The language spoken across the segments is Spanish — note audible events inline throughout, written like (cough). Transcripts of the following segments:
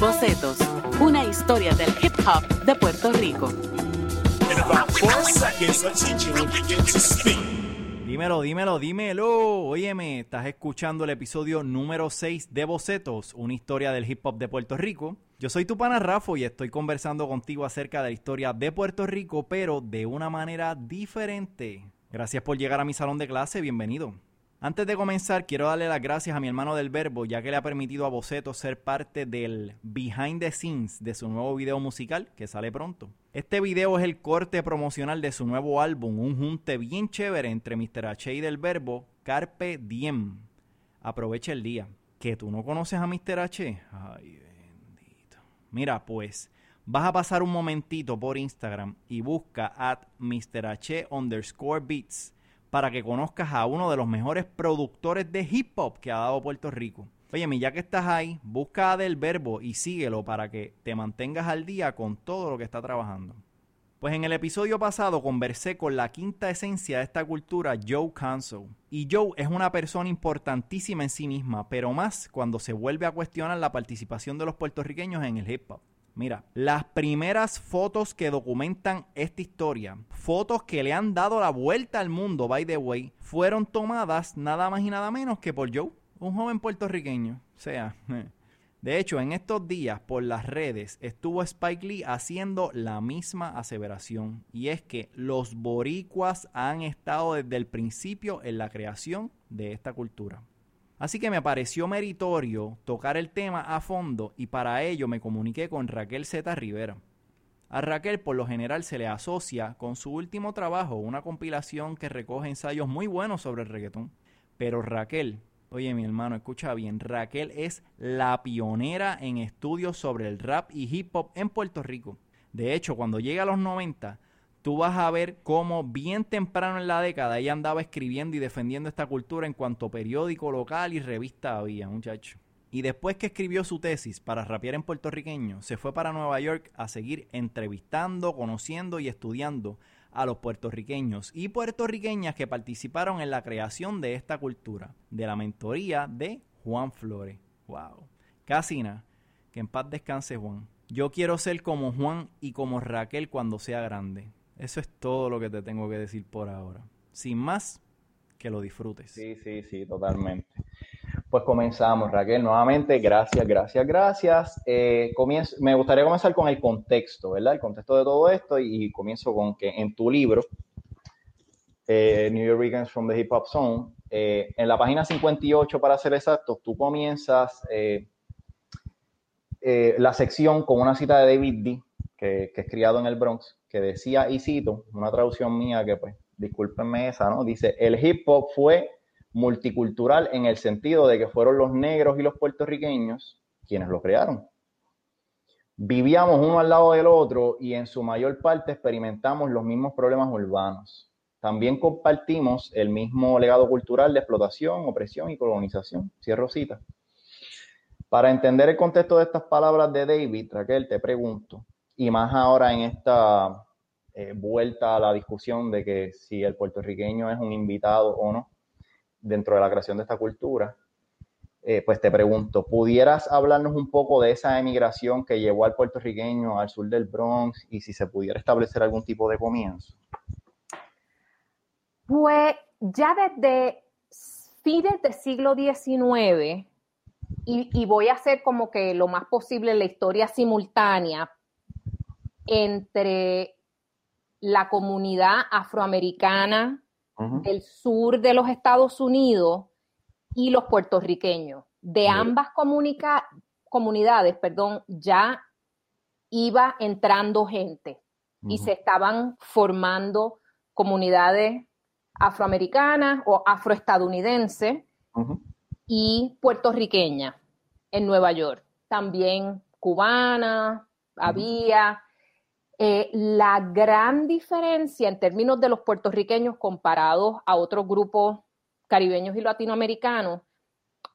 Bocetos, una historia del hip hop de Puerto Rico. Dímelo, dímelo, dímelo. Óyeme, estás escuchando el episodio número 6 de Bocetos, una historia del hip hop de Puerto Rico. Yo soy tu pana Rafo y estoy conversando contigo acerca de la historia de Puerto Rico, pero de una manera diferente. Gracias por llegar a mi salón de clase, bienvenido. Antes de comenzar, quiero darle las gracias a mi hermano del Verbo, ya que le ha permitido a Boceto ser parte del behind the scenes de su nuevo video musical que sale pronto. Este video es el corte promocional de su nuevo álbum, un junte bien chévere entre Mr. H y del Verbo, Carpe Diem. Aprovecha el día. ¿Que tú no conoces a Mr. H? Ay, bendito. Mira, pues, vas a pasar un momentito por Instagram y busca at Mr. H underscore beats para que conozcas a uno de los mejores productores de hip hop que ha dado Puerto Rico. Oye, ya que estás ahí, busca Del Verbo y síguelo para que te mantengas al día con todo lo que está trabajando. Pues en el episodio pasado conversé con la quinta esencia de esta cultura, Joe Canso. Y Joe es una persona importantísima en sí misma, pero más cuando se vuelve a cuestionar la participación de los puertorriqueños en el hip hop. Mira, las primeras fotos que documentan esta historia, fotos que le han dado la vuelta al mundo, by the way, fueron tomadas nada más y nada menos que por Joe, un joven puertorriqueño. O sea, (laughs) de hecho, en estos días por las redes estuvo Spike Lee haciendo la misma aseveración, y es que los boricuas han estado desde el principio en la creación de esta cultura. Así que me pareció meritorio tocar el tema a fondo y para ello me comuniqué con Raquel Z. Rivera. A Raquel por lo general se le asocia con su último trabajo, una compilación que recoge ensayos muy buenos sobre el reggaetón. Pero Raquel, oye mi hermano, escucha bien, Raquel es la pionera en estudios sobre el rap y hip hop en Puerto Rico. De hecho, cuando llega a los 90, tú vas a ver cómo bien temprano en la década ella andaba escribiendo y defendiendo esta cultura en cuanto periódico local y revista había, muchacho. Y después que escribió su tesis para rapear en puertorriqueño, se fue para Nueva York a seguir entrevistando, conociendo y estudiando a los puertorriqueños y puertorriqueñas que participaron en la creación de esta cultura, de la mentoría de Juan Flores. ¡Wow! Casina, que en paz descanse Juan. Yo quiero ser como Juan y como Raquel cuando sea grande. Eso es todo lo que te tengo que decir por ahora. Sin más, que lo disfrutes. Sí, sí, sí, totalmente. Pues comenzamos, Raquel. Nuevamente, gracias, gracias, gracias. Eh, me gustaría comenzar con el contexto, ¿verdad? El contexto de todo esto y, comienzo con que en tu libro, eh, New Yorkers from the Hip Hop Zone, eh, en la página 58, para ser exactos, tú comienzas la sección con una cita de David D., que es criado en el Bronx, que decía, y cito, una traducción mía que pues, discúlpenme esa, ¿no? Dice, el hip hop fue multicultural en el sentido de que fueron los negros y los puertorriqueños quienes lo crearon. Vivíamos uno al lado del otro y en su mayor parte experimentamos los mismos problemas urbanos. También compartimos el mismo legado cultural de explotación, opresión y colonización. Cierro cita. Para entender el contexto de estas palabras de David, Raquel, te pregunto, y más ahora en esta eh, vuelta a la discusión de que si el puertorriqueño es un invitado o no dentro de la creación de esta cultura, eh, pues te pregunto, ¿pudieras hablarnos un poco de esa emigración que llevó al puertorriqueño al sur del Bronx y si se pudiera establecer algún tipo de comienzo? Pues ya desde fines del siglo XIX, y, y, voy a hacer como que lo más posible la historia simultánea, entre la comunidad afroamericana del sur de los Estados Unidos y los puertorriqueños. De ambas comunidades, perdón, ya iba entrando gente y se estaban formando comunidades afroamericanas o afroestadounidenses y puertorriqueñas en Nueva York. También cubanas, había eh, la gran diferencia en términos de los puertorriqueños comparados a otros grupos caribeños y latinoamericanos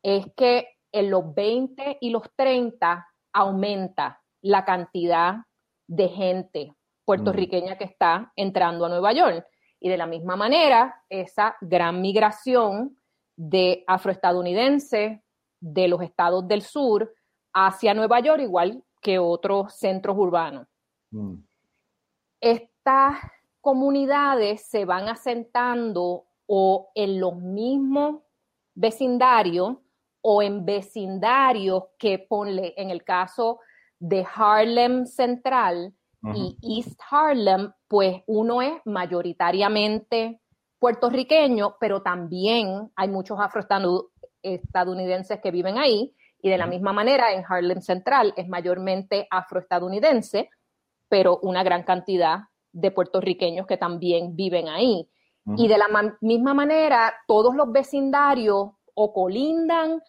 es que en los 20 y los 30 aumenta la cantidad de gente puertorriqueña que está entrando a Nueva York. Y de la misma manera, esa gran migración de afroestadounidenses de los estados del sur hacia Nueva York, igual que otros centros urbanos. Mm. Estas comunidades se van asentando o en los mismos vecindarios o en vecindarios que ponle, en el caso de Harlem Central y East Harlem, pues uno es mayoritariamente puertorriqueño, pero también hay muchos afroestadounidenses que viven ahí, y de la misma manera en Harlem Central es mayormente afroestadounidense, pero una gran cantidad de puertorriqueños que también viven ahí. Y de la misma manera, todos los vecindarios o colindan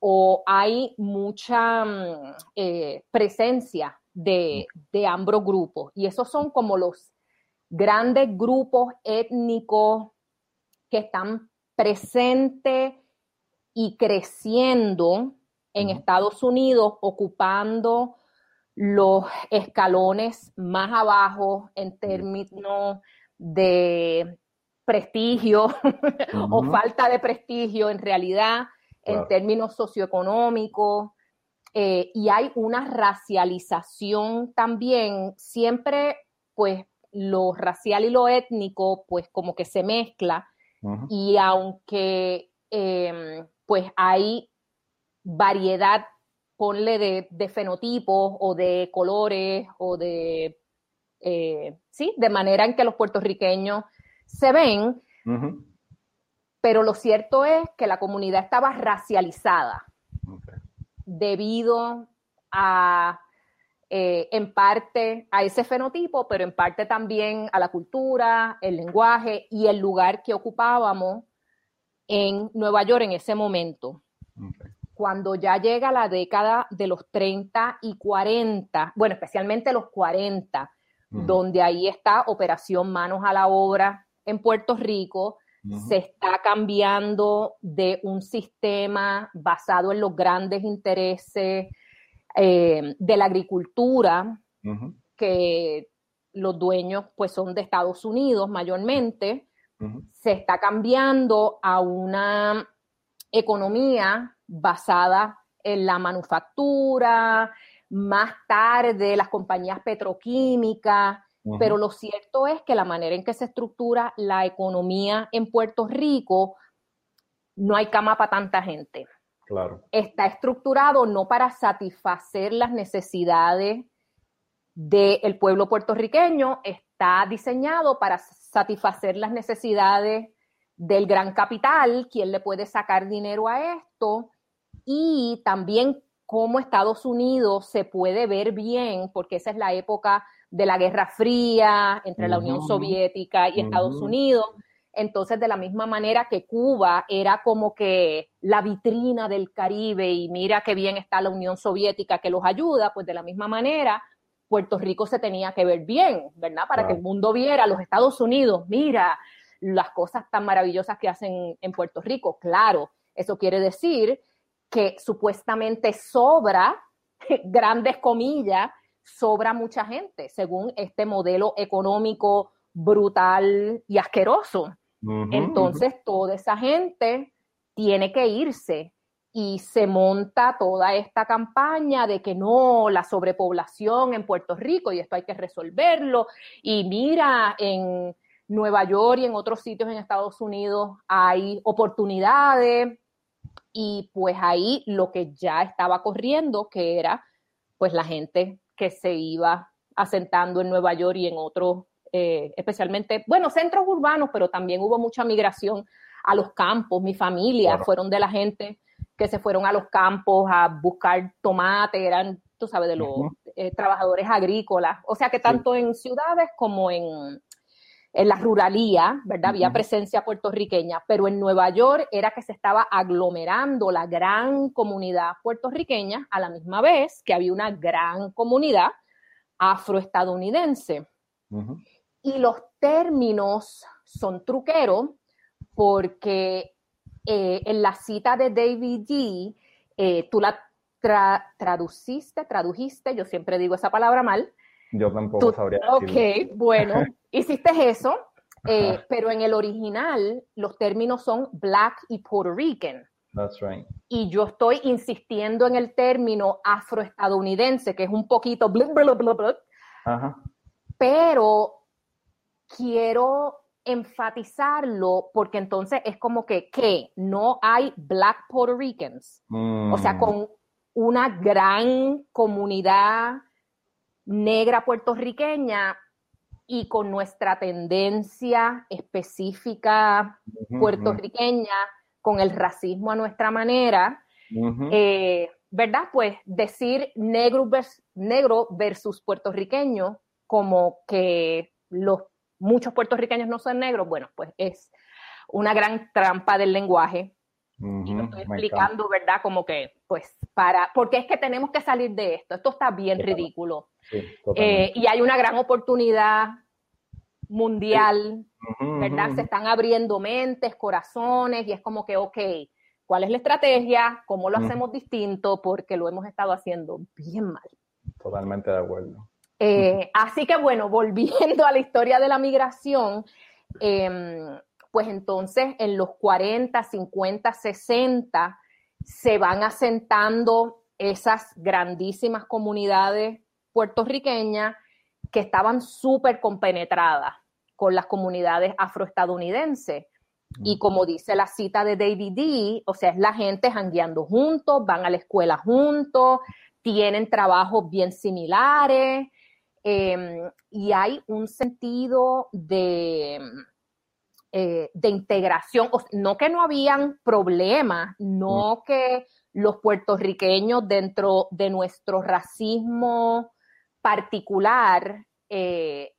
o hay mucha mm, eh, presencia de, de ambos grupos. Y esos son como los grandes grupos étnicos que están presentes y creciendo en Estados Unidos, ocupando los escalones más abajo en términos de prestigio (laughs) o falta de prestigio en realidad en términos socioeconómicos. Eh, y hay una racialización también, siempre pues lo racial y lo étnico pues como que se mezcla y aunque em, pues hay variedad, ponle de, fenotipos o de colores o de, eh, sí, de manera en que los puertorriqueños se ven, pero lo cierto es que la comunidad estaba racializada debido a, eh, en parte, a ese fenotipo, pero en parte también a la cultura, el lenguaje y el lugar que ocupábamos en Nueva York en ese momento cuando ya llega la década de los 30 y 40, bueno, especialmente los 40, donde ahí está Operación Manos a la Obra en Puerto Rico, se está cambiando de un sistema basado en los grandes intereses eh, de la agricultura, que los dueños pues son de Estados Unidos mayormente, se está cambiando a una economía basada en la manufactura, más tarde las compañías petroquímicas, pero lo cierto es que la manera en que se estructura la economía en Puerto Rico, no hay cama para tanta gente. Claro. Está estructurado no para satisfacer las necesidades del pueblo puertorriqueño, está diseñado para satisfacer las necesidades del gran capital, quien le puede sacar dinero a esto, y también cómo Estados Unidos se puede ver bien, porque esa es la época de la Guerra Fría entre la Unión Soviética y Estados Unidos. Entonces, de la misma manera que Cuba era como que la vitrina del Caribe y mira qué bien está la Unión Soviética que los ayuda, pues de la misma manera Puerto Rico se tenía que ver bien, ¿verdad? Para que el mundo viera, los Estados Unidos, mira las cosas tan maravillosas que hacen en Puerto Rico. Claro, eso quiere decir que supuestamente sobra, (laughs) grandes comillas, sobra mucha gente, según este modelo económico brutal y asqueroso. Entonces, toda esa gente tiene que irse y se monta toda esta campaña de que no, la sobrepoblación en Puerto Rico y esto hay que resolverlo. Y mira, en Nueva York y en otros sitios en Estados Unidos hay oportunidades y pues ahí lo que ya estaba corriendo, que era pues la gente que se iba asentando en Nueva York y en otros, eh, especialmente, bueno, centros urbanos, pero también hubo mucha migración a los campos. Mi familia fueron de la gente que se fueron a los campos a buscar tomate, eran, tú sabes, de los eh, trabajadores agrícolas. O sea que tanto en ciudades como en, en la ruralía, ¿verdad? Había presencia puertorriqueña, pero en Nueva York era que se estaba aglomerando la gran comunidad puertorriqueña a la misma vez que había una gran comunidad afroestadounidense. Y los términos son truqueros porque eh, en la cita de David G, eh, tú la traduciste, tradujiste, yo siempre digo esa palabra mal, yo tampoco sabría. Ok, bueno, (laughs) hiciste eso, eh, pero en el original los términos son black y Puerto Rican. That's right. Y yo estoy insistiendo en el término afroestadounidense, que es un poquito bla, bla, bla, bla, Ajá. pero quiero enfatizarlo porque entonces es como que, que no hay black Puerto Ricans, o sea, Mm. con una gran comunidad negra puertorriqueña y con nuestra tendencia específica puertorriqueña, con el racismo a nuestra manera, eh, ¿verdad? Pues decir negro, vers- negro versus puertorriqueño, como que los muchos puertorriqueños no son negros, bueno, pues es una gran trampa del lenguaje. Y lo estoy explicando, ¿verdad? Como que, pues, para, porque es que tenemos que salir de esto. Esto está bien ridículo. Sí. Eh, y hay una gran oportunidad mundial, ¿verdad? Se están abriendo mentes, corazones, y es como que, ok, ¿cuál es la estrategia? ¿Cómo lo hacemos distinto? Porque lo hemos estado haciendo bien mal. Totalmente de acuerdo. Eh, así que bueno, (laughs) volviendo a la historia de la migración, em, pues entonces en los 40, 50, 60 se van asentando esas grandísimas comunidades puertorriqueñas que estaban súper compenetradas con las comunidades afroestadounidenses. Y como dice la cita de David D., o sea, es la gente jangueando juntos, van a la escuela juntos, tienen trabajos bien similares, eh, y hay un sentido de, eh, de integración, o sea, no que no habían problemas, no que los puertorriqueños dentro de nuestro racismo particular, eh,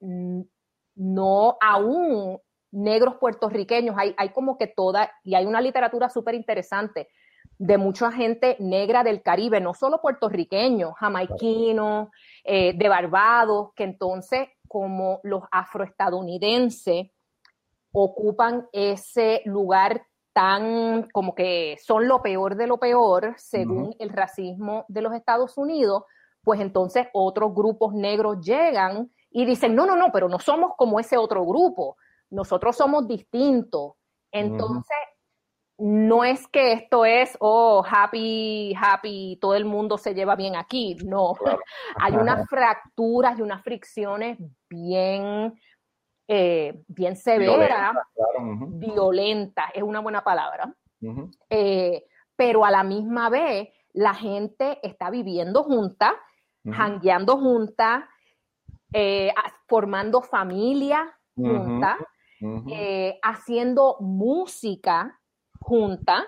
no aún negros puertorriqueños, hay, hay como que toda, y hay una literatura súper interesante de mucha gente negra del Caribe, no solo puertorriqueños, jamaiquinos, eh, de Barbados, que entonces como los afroestadounidenses ocupan ese lugar tan como que son lo peor de lo peor según el racismo de los Estados Unidos, pues entonces otros grupos negros llegan y dicen, no, no, no, pero no somos como ese otro grupo, nosotros somos distintos. Entonces, no es que esto es, oh, happy, happy, todo el mundo se lleva bien aquí, no. Claro. (laughs) Hay unas (laughs) fracturas y unas fricciones bien, eh, bien severas, Violenta, claro. es una buena palabra, eh, pero a la misma vez la gente está viviendo junta, jangueando junta, eh, formando familia junta, haciendo música junta,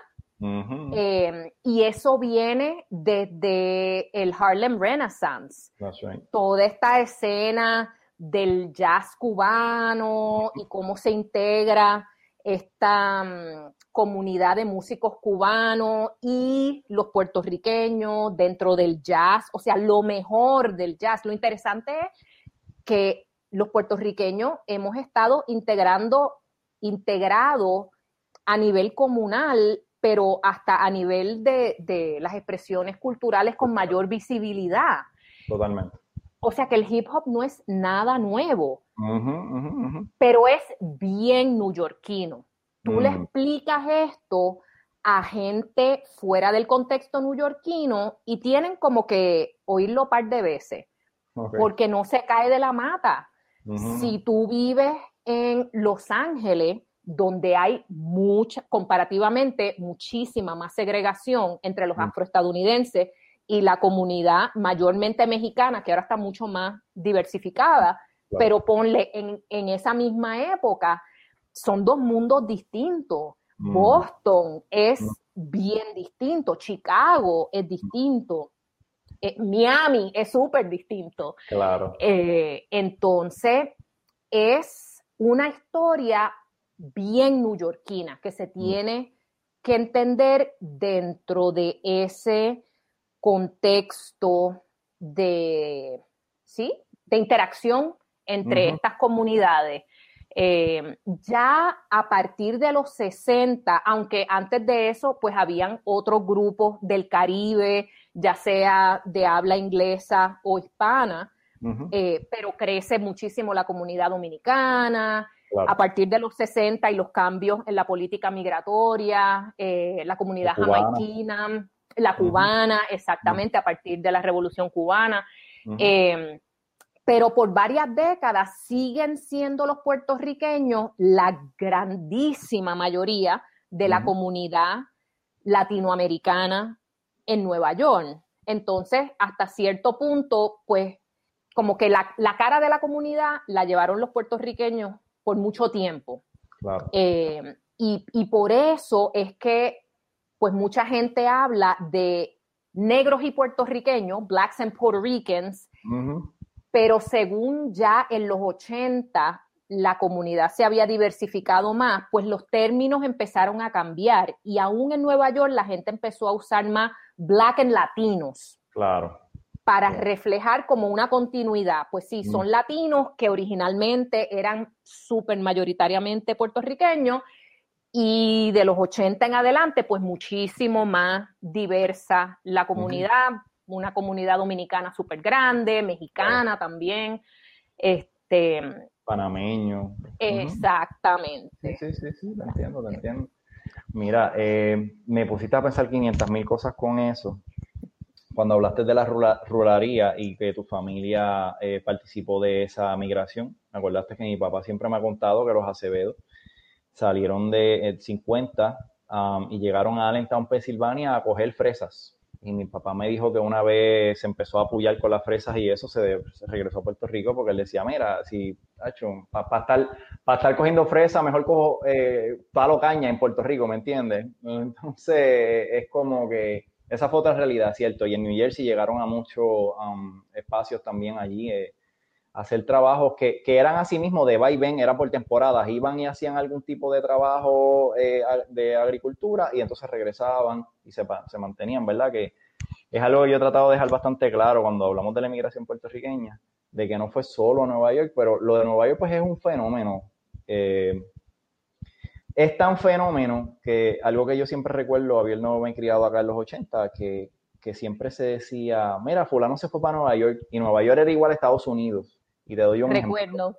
eh, y eso viene desde el Harlem Renaissance. Right. Toda esta escena del jazz cubano y cómo se integra esta mm, comunidad de músicos cubanos y los puertorriqueños dentro del jazz, o sea, lo mejor del jazz. Lo interesante es que los puertorriqueños hemos estado integrando, integrado a nivel comunal, pero hasta a nivel de, de las expresiones culturales con mayor visibilidad. Totalmente. O sea que el hip hop no es nada nuevo, pero es bien neoyorquino. Tú le Mm. explicas esto a gente fuera del contexto neoyorquino y tienen como que oírlo un par de veces, porque no se cae de la mata. Si tú vives en Los Ángeles, donde hay mucha, comparativamente, muchísima más segregación entre los Mm. afroestadounidenses y la comunidad mayormente mexicana, que ahora está mucho más diversificada, Claro. pero ponle en, en esa misma época, son dos mundos distintos. Mm. Boston es Mm. bien distinto, Chicago es distinto, eh, Miami es súper distinto. Claro. Eh, entonces, es una historia bien newyorkina que se tiene que entender dentro de ese contexto de, ¿sí? de interacción entre estas comunidades. Eh, ya a partir de los 60, aunque antes de eso, pues habían otros grupos del Caribe, ya sea de habla inglesa o hispana, eh, pero crece muchísimo la comunidad dominicana, a partir de los 60 y los cambios en la política migratoria, eh, la comunidad jamaiquina, la cubana, exactamente, a partir de la revolución cubana. Em, pero por varias décadas siguen siendo los puertorriqueños la grandísima mayoría de la comunidad latinoamericana en Nueva York. Entonces, hasta cierto punto, pues, como que la, cara de la comunidad la llevaron los puertorriqueños por mucho tiempo. Eh, y, por eso es que, pues, mucha gente habla de negros y puertorriqueños, blacks and Puerto Ricans, pero según ya en los 80 la comunidad se había diversificado más, pues los términos empezaron a cambiar y aún en Nueva York la gente empezó a usar más black and latinos. Claro. Para reflejar como una continuidad. Pues sí, son mm. latinos que originalmente eran súper mayoritariamente puertorriqueños y de los 80 en adelante, pues muchísimo más diversa la comunidad, una comunidad dominicana súper grande, mexicana también. Este, panameño. Exactamente. Sí, sí, sí, lo entiendo, lo entiendo. Mira, eh, me pusiste a pensar 500 mil cosas con eso. Cuando hablaste de la ruralía y que tu familia eh, participó de esa migración, me acordaste que mi papá siempre me ha contado que los Acevedo salieron de 50 eh, um, y llegaron a Allentown, Pensilvania, a coger fresas y mi papá me dijo que una vez se empezó a apoyar con las fresas y eso se, regresó a Puerto Rico porque él decía, mira, si, para estar, estar cogiendo fresas, mejor cojo eh, palo caña en Puerto Rico, ¿me entiendes? Entonces es como que esa fue otra realidad, ¿cierto? Y en New Jersey llegaron a muchos um, espacios también allí eh, hacer trabajos que, que, eran así mismo de va y ven, era por temporadas, iban y hacían algún tipo de trabajo eh, de agricultura y entonces regresaban y se, se mantenían, ¿verdad? Que es algo que yo he tratado de dejar bastante claro cuando hablamos de la inmigración puertorriqueña, de que no fue solo Nueva York, pero lo de Nueva York pues es un fenómeno. Eh, es tan fenómeno que algo que yo siempre recuerdo, habiendo criado acá en los 80, que, que siempre se decía, mira, fulano se fue para Nueva York y Nueva York era igual a Estados Unidos. Y te doy un Recuerdo.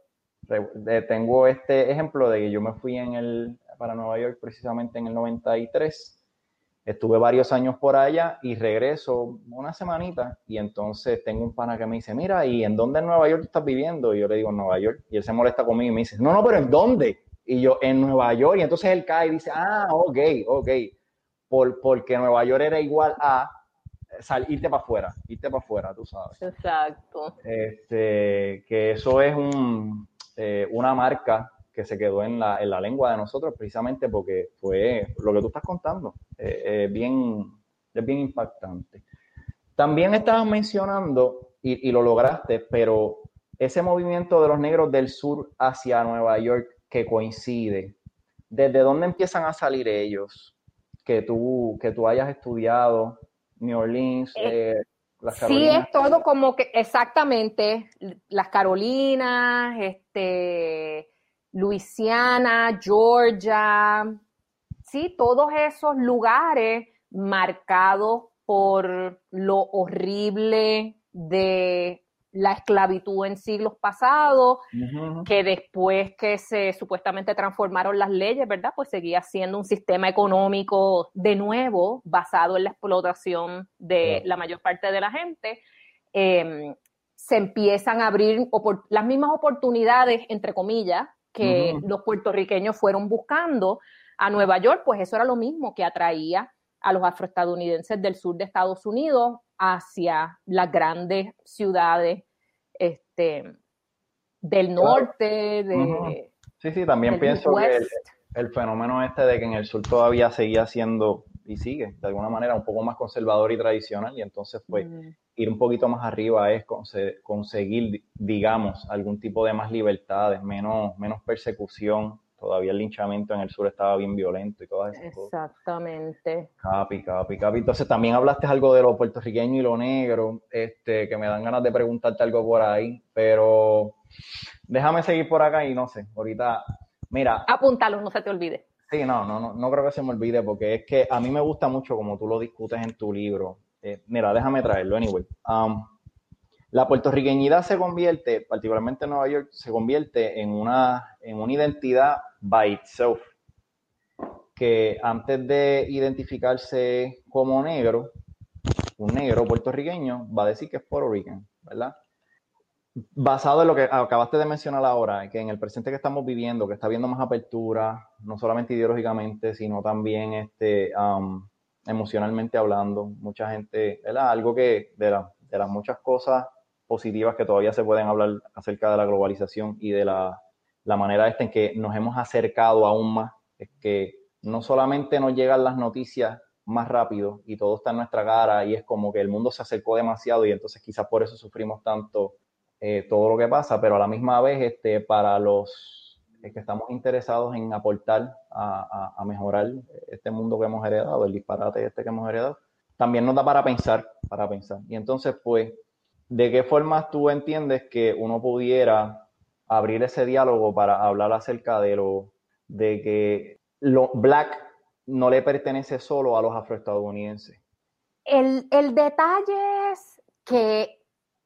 ejemplo. Tengo este ejemplo de que yo me fui en el, para Nueva York precisamente en el 93 Estuve varios años por allá y regreso una semanita y entonces tengo un pana que me dice, mira, ¿y en dónde en Nueva York estás viviendo? Y yo le digo, en Nueva York. Y él se molesta conmigo y me dice, no, no, pero ¿en dónde? Y yo, en Nueva York. Y entonces él cae y dice, ah, ok, ok. Por, porque Nueva York era igual a sal, irte para afuera, irte para afuera, tú sabes. Exacto. Este, que eso es un, eh, una marca que se quedó en la, en la, lengua de nosotros precisamente porque fue lo que tú estás contando, eh, bien, es bien impactante. También estabas mencionando, y, y, lo lograste, pero ese movimiento de los negros del sur hacia Nueva York que coincide, ¿desde dónde empiezan a salir ellos? Que tú, que tú hayas estudiado, New Orleans, eh, eh, las Carolinas. Sí, es todo como que exactamente, las Carolinas, este Luisiana, Georgia, sí, todos esos lugares marcados por lo horrible de la esclavitud en siglos pasados, que después que se supuestamente transformaron las leyes, ¿verdad? Pues seguía siendo un sistema económico de nuevo basado en la explotación de la mayor parte de la gente. Em, se empiezan a abrir las mismas oportunidades, entre comillas, que los puertorriqueños fueron buscando a Nueva York, pues eso era lo mismo que atraía a los afroestadounidenses del sur de Estados Unidos hacia las grandes ciudades este, del norte, de... Sí, sí, también pienso que el, fenómeno este de que en el sur todavía seguía siendo y sigue de alguna manera un poco más conservador y tradicional y entonces pues ir un poquito más arriba es conseguir, digamos, algún tipo de más libertades, menos, menos persecución. Todavía el linchamiento en el sur estaba bien violento y todas esas cosas. Exactamente. Capi, capi, capi. Entonces también hablaste algo de lo puertorriqueño y lo negro, este, que me dan ganas de preguntarte algo por ahí, pero déjame seguir por acá y no sé, ahorita, mira. Apúntalo, no se te olvide. Sí, no, no, no, no creo que se me olvide porque es que a mí me gusta mucho como tú lo discutes en tu libro, eh, mira, déjame traerlo, anyway. Um, la puertorriqueñidad se convierte, particularmente en Nueva York, se convierte en una, en una identidad by itself, que antes de identificarse como negro, un negro puertorriqueño va a decir que es Puerto Rican, ¿verdad? Basado en lo que acabaste de mencionar ahora, que en el presente que estamos viviendo, que está habiendo más apertura, no solamente ideológicamente, sino también este, emocionalmente hablando, mucha gente, ¿verdad? Algo que de, de las muchas cosas positivas que todavía se pueden hablar acerca de la globalización y de la, manera esta en que nos hemos acercado aún más, es que no solamente nos llegan las noticias más rápido y todo está en nuestra cara y es como que el mundo se acercó demasiado y entonces quizás por eso sufrimos tanto eh, todo lo que pasa, pero a la misma vez este, para los que estamos interesados en aportar a, a, mejorar este mundo que hemos heredado, el disparate este que hemos heredado, también nos da para pensar, para pensar. Y entonces pues ¿de qué forma tú entiendes que uno pudiera abrir ese diálogo para hablar acerca de lo de que lo black no le pertenece solo a los afroestadounidenses? El, el detalle es que,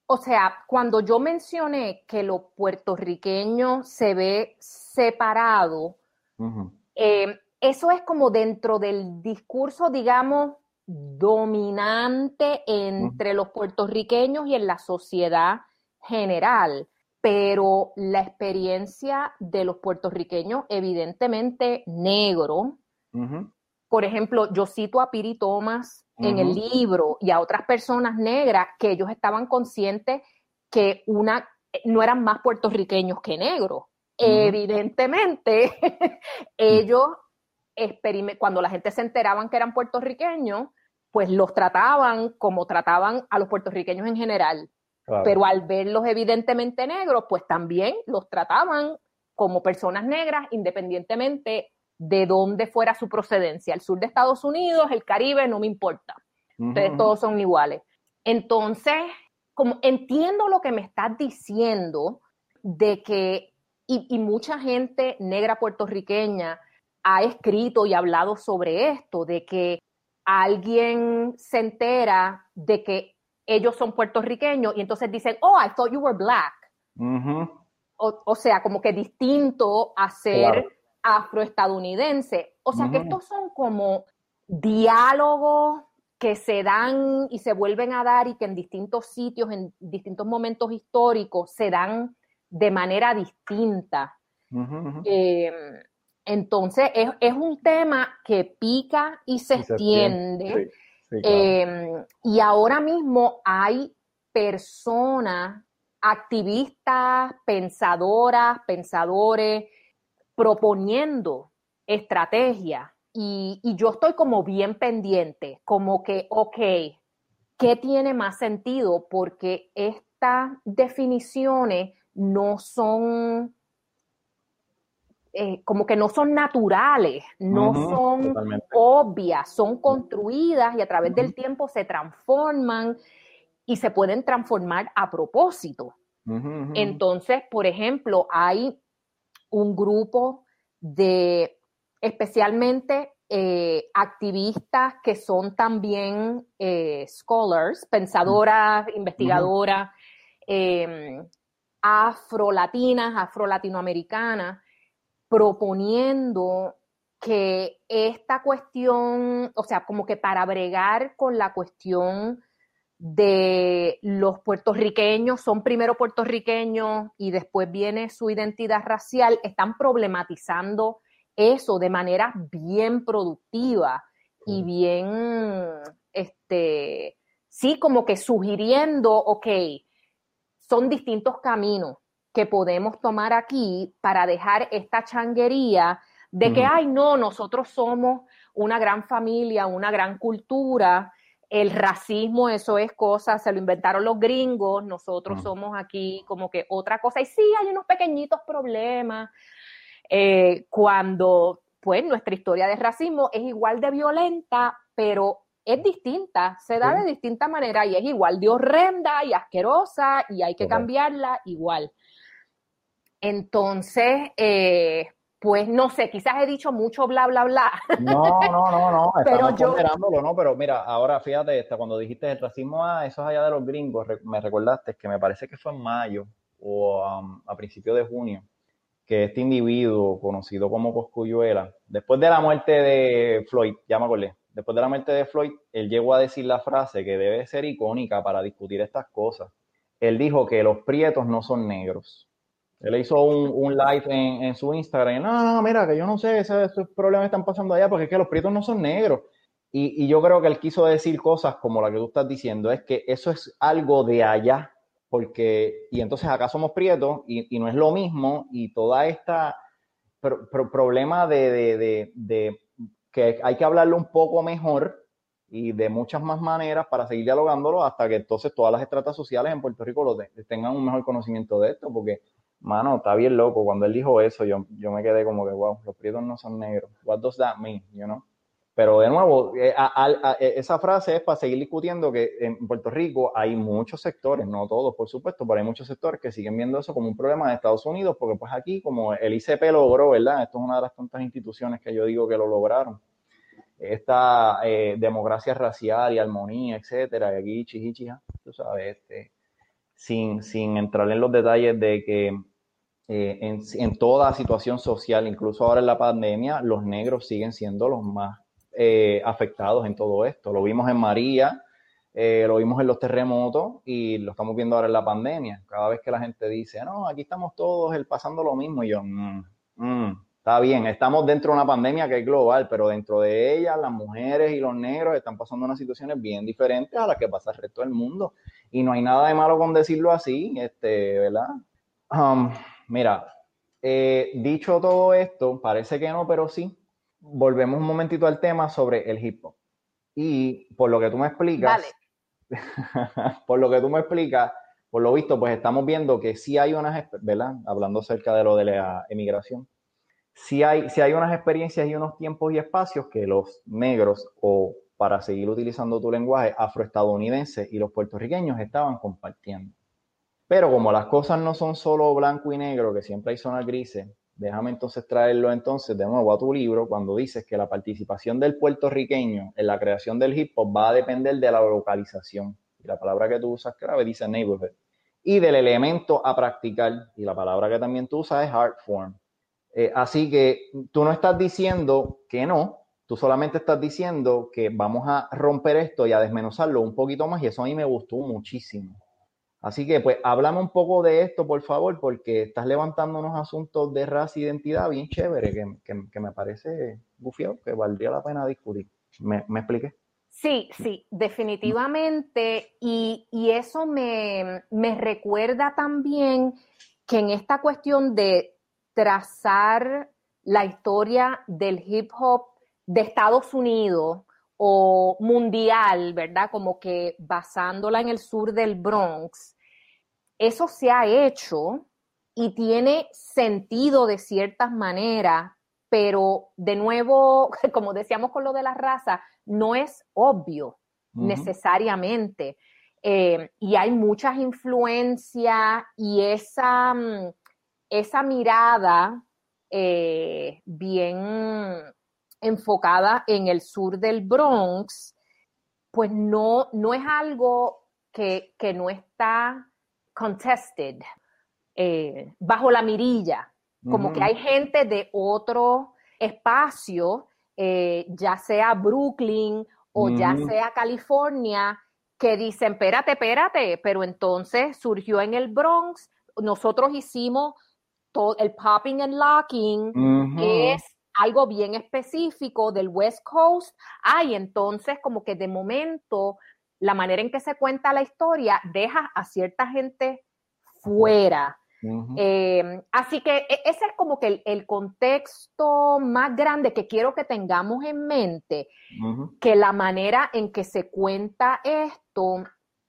o sea, cuando yo mencioné que lo puertorriqueño se ve separado, eh, eso es como dentro del discurso, digamos, dominante entre los puertorriqueños y en la sociedad general, pero la experiencia de los puertorriqueños evidentemente negro. Por ejemplo, yo cito a Piri Thomas en el libro y a otras personas negras que ellos estaban conscientes que una no eran más puertorriqueños que negros. Evidentemente, (laughs) ellos cuando la gente se enteraban que eran puertorriqueños, pues los trataban como trataban a los puertorriqueños en general. Pero al verlos evidentemente negros, pues también los trataban como personas negras independientemente de dónde fuera su procedencia. El sur de Estados Unidos, el Caribe, no me importa. Ustedes todos son iguales. Entonces, como entiendo lo que me estás diciendo de que, y mucha gente negra puertorriqueña ha escrito y hablado sobre esto, de que alguien se entera de que ellos son puertorriqueños y entonces dicen, oh, I thought you were black. o, sea, como que distinto a ser afroestadounidense. O sea, que estos son como diálogos que se dan y se vuelven a dar y que en distintos sitios, en distintos momentos históricos, se dan de manera distinta. Entonces, es, un tema que pica y se, extiende. Em, y ahora mismo hay personas, activistas, pensadoras, pensadores, proponiendo estrategias. Y, y yo estoy como bien pendiente, como que, ok, ¿qué tiene más sentido? Porque estas definiciones no son eh, como que no son naturales, no son obvias, son construidas y a través del tiempo se transforman y se pueden transformar a propósito. Entonces, por ejemplo, hay un grupo de especialmente eh, activistas que son también eh, scholars, pensadoras, investigadoras, eh, afro-latinas, afro-latinoamericanas, proponiendo que esta cuestión, o sea, como que para bregar con la cuestión de los puertorriqueños, son primero puertorriqueños y después viene su identidad racial, están problematizando eso de manera bien productiva y bien, este, sí, como que sugiriendo, ok, son distintos caminos, que podemos tomar aquí para dejar esta changuería de que, ay, no, nosotros somos una gran familia, una gran cultura, el racismo, eso es cosa, se lo inventaron los gringos, nosotros somos aquí como que otra cosa. Y sí, hay unos pequeñitos problemas eh, cuando, pues, nuestra historia de racismo es igual de violenta, pero es distinta, se da de distinta manera y es igual de horrenda y asquerosa y hay que cambiarla igual. Entonces, eh, pues no sé, quizás he dicho mucho bla, bla, bla. No, no, no, no, (laughs) pero yo... ¿no? Pero mira, ahora fíjate esta, cuando dijiste el racismo, ah, eso es allá de los gringos, me recordaste que me parece que fue en mayo o um, a principios de junio, que este individuo conocido como Coscuyuela, después de la muerte de Floyd, ya me acordé, después de la muerte de Floyd, él llegó a decir la frase que debe ser icónica para discutir estas cosas. Él dijo que los prietos no son negros. Él hizo un, live en, su Instagram. No, no, mira, que yo no sé, esos, problemas están pasando allá porque es que los prietos no son negros. Y, yo creo que él quiso decir cosas como la que tú estás diciendo, es que eso es algo de allá, porque, y entonces acá somos prietos y, no es lo mismo, y toda esta problema de, que hay que hablarlo un poco mejor y de muchas más maneras para seguir dialogándolo hasta que entonces todas las estratas sociales en Puerto Rico lo tengan un mejor conocimiento de esto, porque mano, está bien loco. Cuando él dijo eso, yo, yo me quedé como que, wow, los prietos no son negros. What does that mean? You know? Pero de nuevo, eh, eh, esa frase es para seguir discutiendo que en Puerto Rico hay muchos sectores, no todos, por supuesto, pero hay muchos sectores que siguen viendo eso como un problema de Estados Unidos, porque pues aquí, como el ICP logró, ¿verdad? Esto es una de las tantas instituciones que yo digo que lo lograron. Esta eh, democracia racial y armonía, etcétera, y aquí chichichija, tú sabes, este, sin, sin entrar en los detalles de que eh, en, toda situación social, incluso ahora en la pandemia, los negros siguen siendo los más eh, afectados en todo esto. Lo vimos en María, eh, lo vimos en los terremotos y lo estamos viendo ahora en la pandemia. Cada vez que la gente dice, no, aquí estamos todos el, pasando lo mismo, y yo, mm, mm, está bien, estamos dentro de una pandemia que es global, pero dentro de ella las mujeres y los negros están pasando unas situaciones bien diferentes a las que pasa el resto del mundo. Y no hay nada de malo con decirlo así, este, ¿verdad? Um, Mira, eh, dicho todo esto, parece que no, pero sí. Volvemos un momentito al tema sobre el hip hop. Y por lo que tú me explicas, (laughs) por lo que tú me explicas, por lo visto, pues estamos viendo que sí hay unas, ¿verdad? Hablando acerca de lo de la emigración, sí hay, sí hay unas experiencias y unos tiempos y espacios que los negros, o para seguir utilizando tu lenguaje, afroestadounidenses y los puertorriqueños estaban compartiendo. Pero como las cosas no son solo blanco y negro, que siempre hay zonas grises, déjame entonces traerlo entonces de nuevo a tu libro cuando dices que la participación del puertorriqueño en la creación del hip hop va a depender de la localización. Y la palabra que tú usas clave dice neighborhood. Y del elemento a practicar. Y la palabra que también tú usas es art form. Eh, así que tú no estás diciendo que no, tú solamente estás diciendo que vamos a romper esto y a desmenuzarlo un poquito más y eso a mí me gustó muchísimo. Así que, pues, háblame un poco de esto, por favor, porque estás levantando unos asuntos de raza e identidad bien chévere que, me parece bufiado, que valdría la pena discutir. ¿Me, me expliqué? Sí, sí, definitivamente. Y, eso me, me recuerda también que en esta cuestión de trazar la historia del hip hop de Estados Unidos, o mundial, ¿verdad? Como que basándola en el sur del Bronx, eso se ha hecho y tiene sentido de ciertas maneras, pero de nuevo, (laughs) como decíamos con lo de la raza, no es obvio necesariamente. Eh, y hay muchas influencias y esa, mm, esa mirada eh, bien enfocada en el sur del Bronx, pues no, no es algo que, no está contested, eh, bajo la mirilla, como que hay gente de otro espacio, eh, ya sea Brooklyn o ya sea California, que dicen, espérate, espérate, pero entonces surgió en el Bronx, nosotros hicimos todo el popping and locking, es algo bien específico del West Coast, ay, entonces como que de momento la manera en que se cuenta la historia deja a cierta gente fuera. Eh, así que e, ese es como que el, contexto más grande que quiero que tengamos en mente, que la manera en que se cuenta esto,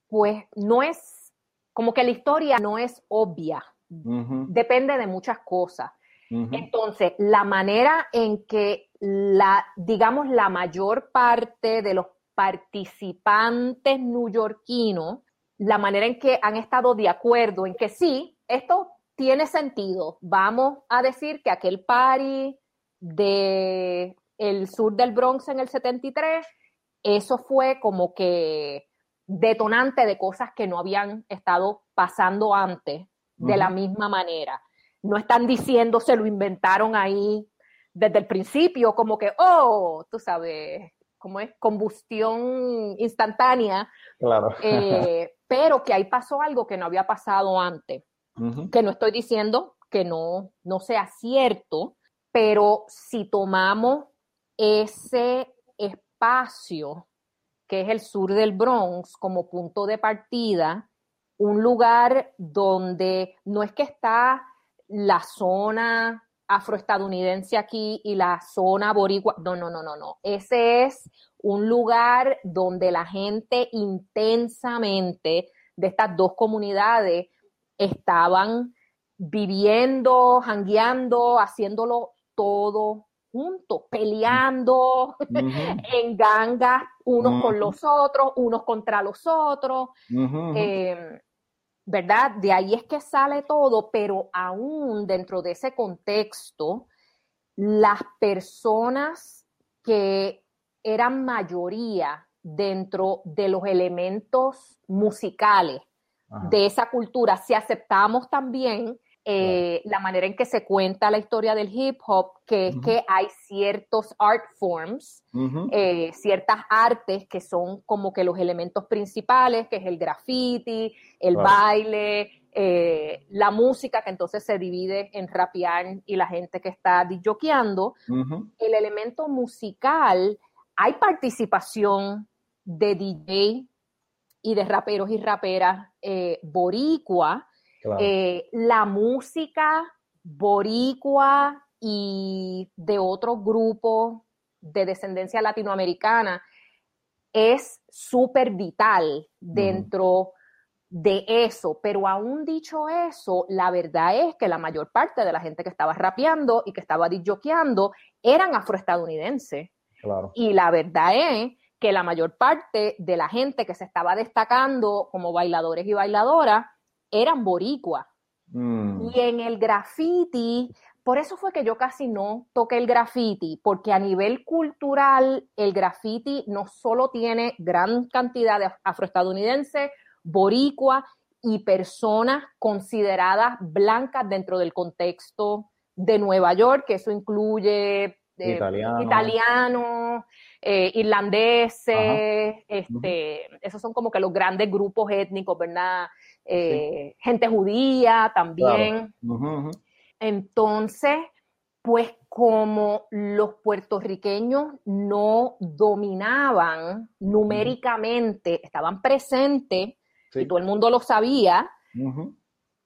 pues no es, como que la historia no es obvia, depende de muchas cosas. Entonces, la manera en que la, digamos, la mayor parte de los participantes newyorquinos, la manera en que han estado de acuerdo en que sí, esto tiene sentido. Vamos a decir que aquel party de el sur del Bronx en el 73, eso fue como que detonante de cosas que no habían estado pasando antes de la misma manera. No están diciendo se lo inventaron ahí desde el principio, como que, oh, tú sabes, como es combustión instantánea. Claro. Eh, (laughs) pero que ahí pasó algo que no había pasado antes. Que no estoy diciendo que no, no sea cierto, pero si tomamos ese espacio que es el sur del Bronx como punto de partida, un lugar donde no es que está la zona afroestadounidense aquí y la zona boricua, no, no, no, no, no. Ese es un lugar donde la gente intensamente de estas dos comunidades estaban viviendo, jangueando, haciéndolo todo juntos, peleando (laughs) en gangas unos con los otros, unos contra los otros. ¿Verdad? De ahí es que sale todo, pero aún dentro de ese contexto, las personas que eran mayoría dentro de los elementos musicales de esa cultura, si aceptamos también eh, la manera en que se cuenta la historia del hip hop, que es que hay ciertos art forms, eh, ciertas artes que son como que los elementos principales, que es el graffiti, el baile, eh, la música, que entonces se divide en rapear y la gente que está disjoqueando. El elemento musical, hay participación de DJ y de raperos y raperas boricua, eh, la música boricua y de otros grupos de descendencia latinoamericana es súper vital dentro de eso, pero aún dicho eso, la verdad es que la mayor parte de la gente que estaba rapeando y que estaba disjoqueando eran afroestadounidenses. Y la verdad es que la mayor parte de la gente que se estaba destacando como bailadores y bailadoras eran boricua. Mm. Y en el graffiti, por eso fue que yo casi no toqué el graffiti, porque a nivel cultural el graffiti no solo tiene gran cantidad de afroestadounidenses, boricua y personas consideradas blancas dentro del contexto de Nueva York, que eso incluye eh, italiano, eh, irlandeses, este, esos son como que los grandes grupos étnicos, ¿verdad? Eh, gente judía también. Entonces, pues como los puertorriqueños no dominaban numéricamente, estaban presentes, y todo el mundo lo sabía,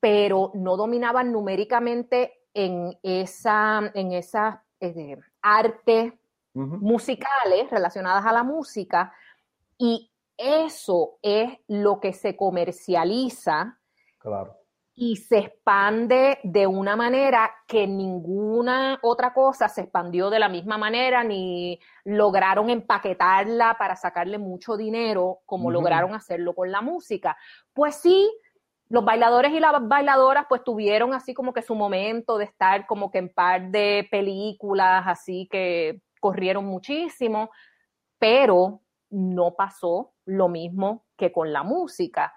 pero no dominaban numéricamente en esa, en esas eh, artes musicales relacionadas a la música, y eso es lo que se comercializa y se expande de una manera que ninguna otra cosa se expandió de la misma manera, ni lograron empaquetarla para sacarle mucho dinero como lograron hacerlo con la música. Pues sí, los bailadores y las bailadoras pues tuvieron así como que su momento de estar como que en par de películas así que corrieron muchísimo, pero no pasó lo mismo que con la música.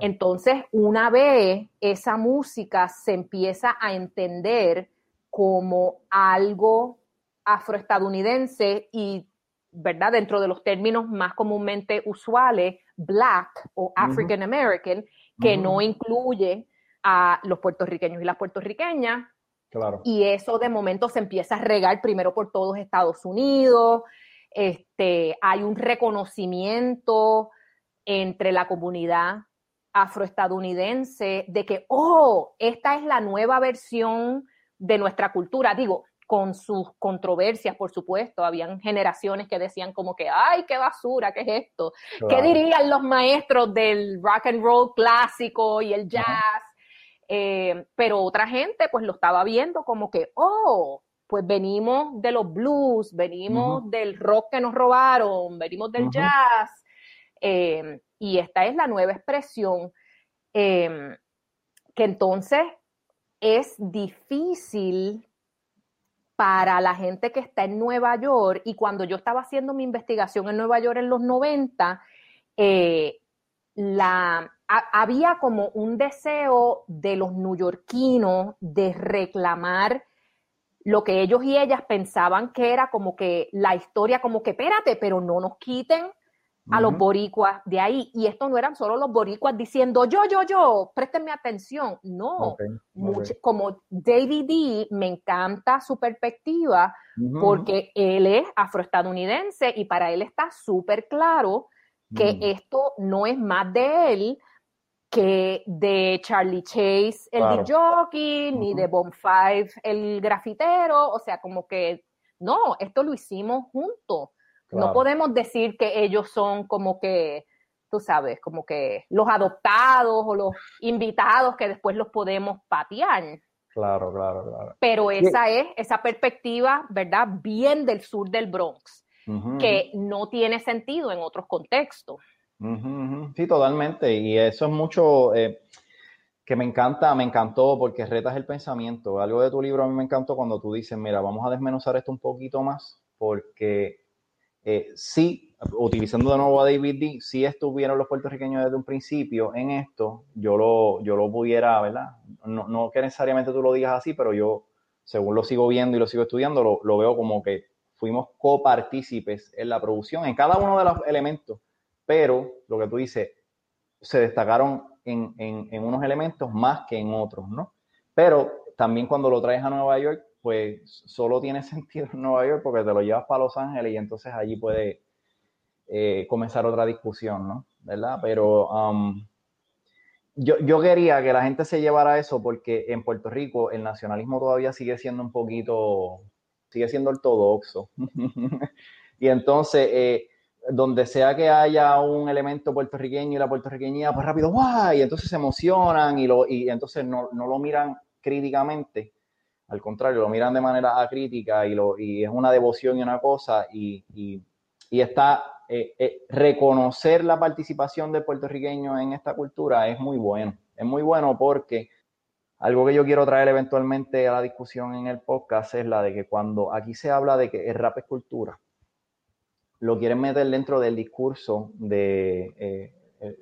Entonces, una vez esa música se empieza a entender como algo afroestadounidense y, ¿verdad? Dentro de los términos más comúnmente usuales, black o African American, que no incluye a los puertorriqueños y las puertorriqueñas. Claro. Y eso de momento se empieza a regar primero por todos Estados Unidos, este, hay un reconocimiento entre la comunidad afroestadounidense de que, oh, esta es la nueva versión de nuestra cultura. Digo, con sus controversias, por supuesto, habían generaciones que decían como que, ay, qué basura, ¿qué es esto? ¿Qué dirían los maestros del rock and roll clásico y el jazz? Eh, pero otra gente pues lo estaba viendo como que, oh, pues venimos de los blues, venimos del rock que nos robaron, venimos del jazz, em, y esta es la nueva expresión em, que entonces es difícil para la gente que está en Nueva York y cuando yo estaba haciendo mi investigación en Nueva York en los 90, eh, la, había como un deseo de los neoyorquinos de reclamar lo que ellos y ellas pensaban que era como que la historia, como que espérate, pero no nos quiten a los boricuas de ahí. Y esto no eran solo los boricuas diciendo yo, yo, yo, préstenme atención. No, como David D, me encanta su perspectiva porque él es afroestadounidense y para él está súper claro que mm. esto no es más de él que de Charlie Chase, el jockey, ni de Bomb Five, el grafitero. O sea, como que no, esto lo hicimos juntos. No podemos decir que ellos son como que, tú sabes, como que los adoptados o los invitados que después los podemos patear. Claro, claro, claro. Pero esa es esa perspectiva, ¿verdad? Bien del sur del Bronx, que no tiene sentido en otros contextos. Sí, totalmente. Y eso es mucho eh, que me encanta, me encantó porque retas el pensamiento. Algo de tu libro a mí me encantó cuando tú dices, mira, vamos a desmenuzar esto un poquito más porque eh, sí, utilizando de nuevo a David D, si estuvieron los puertorriqueños desde un principio en esto, yo lo, yo lo pudiera, ¿verdad? No, no que necesariamente tú lo digas así, pero yo, según lo sigo viendo y lo sigo estudiando, lo, lo veo como que fuimos copartícipes en la producción, en cada uno de los elementos, pero lo que tú dices, se destacaron en, en, unos elementos más que en otros, ¿no? Pero también cuando lo traes a Nueva York, pues solo tiene (laughs) sentido en Nueva York porque te lo llevas para Los Ángeles y entonces allí puede eh, comenzar otra discusión, ¿no? ¿Verdad? Pero um, yo, yo, quería que la gente se llevara eso porque en Puerto Rico el nacionalismo todavía sigue siendo un poquito, sigue siendo ortodoxo. (laughs) y entonces, eh, donde sea que haya un elemento puertorriqueño y la puertorriqueñía, pues rápido, ¡guau! Y entonces se emocionan y, lo, y entonces no, no lo miran críticamente al contrario, lo miran de manera acrítica y, lo, y es una devoción y una cosa, y, y, está, eh, eh, reconocer la participación del puertorriqueño en esta cultura es muy bueno. Es muy bueno porque algo que yo quiero traer eventualmente a la discusión en el podcast es la de que cuando aquí se habla de que el rap es cultura, lo quieren meter dentro del discurso de, eh,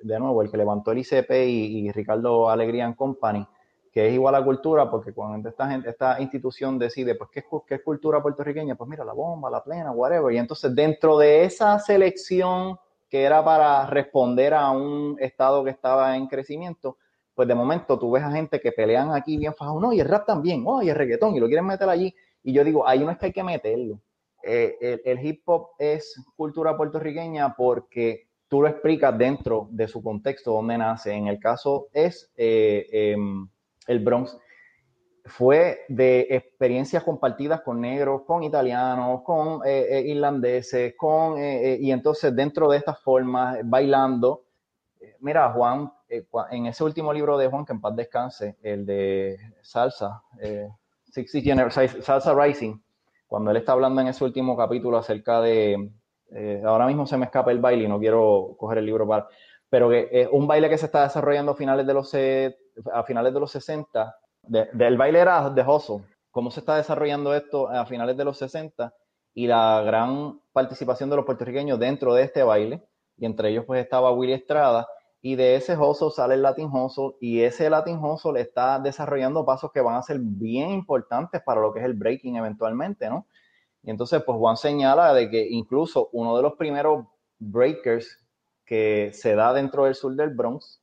de nuevo, el que levantó el ICP y, Ricardo Alegría Company, que es igual a cultura, porque cuando esta, gente, esta institución decide, pues, ¿qué es, ¿qué es cultura puertorriqueña? Pues mira, la bomba, la plena, whatever. Y entonces dentro de esa selección que era para responder a un estado que estaba en crecimiento, pues de momento tú ves a gente que pelean aquí bien fajado, no, y el rap también, oh, y el reggaetón, y lo quieren meter allí. Y yo digo, ahí no es que hay que meterlo. Eh, el, hip hop es cultura puertorriqueña porque tú lo explicas dentro de su contexto donde nace. En el caso es eh, em, el Bronx, fue de experiencias compartidas con negros, con italianos, con eh, irlandeses, con, y entonces dentro de estas formas, bailando. Mira, Juan, en ese último libro de Juan, que en paz descanse, el de Salsa, Salsa Rising, cuando él está hablando en ese último capítulo acerca de, ahora mismo se me escapa el baile y no quiero coger el libro para, pero que es un baile que se está desarrollando a finales de los a finales de los 60, del baile era de Hustle, cómo se está desarrollando esto a finales de los 60 y la gran participación de los puertorriqueños dentro de este baile, y entre ellos pues estaba Willy Estrada, y de ese hustle sale el Latin y ese Latin Hustle está desarrollando pasos que van a ser bien importantes para lo que es el breaking eventualmente, ¿no? Y entonces pues Juan señala de que incluso uno de los primeros breakers que se da dentro del sur del Bronx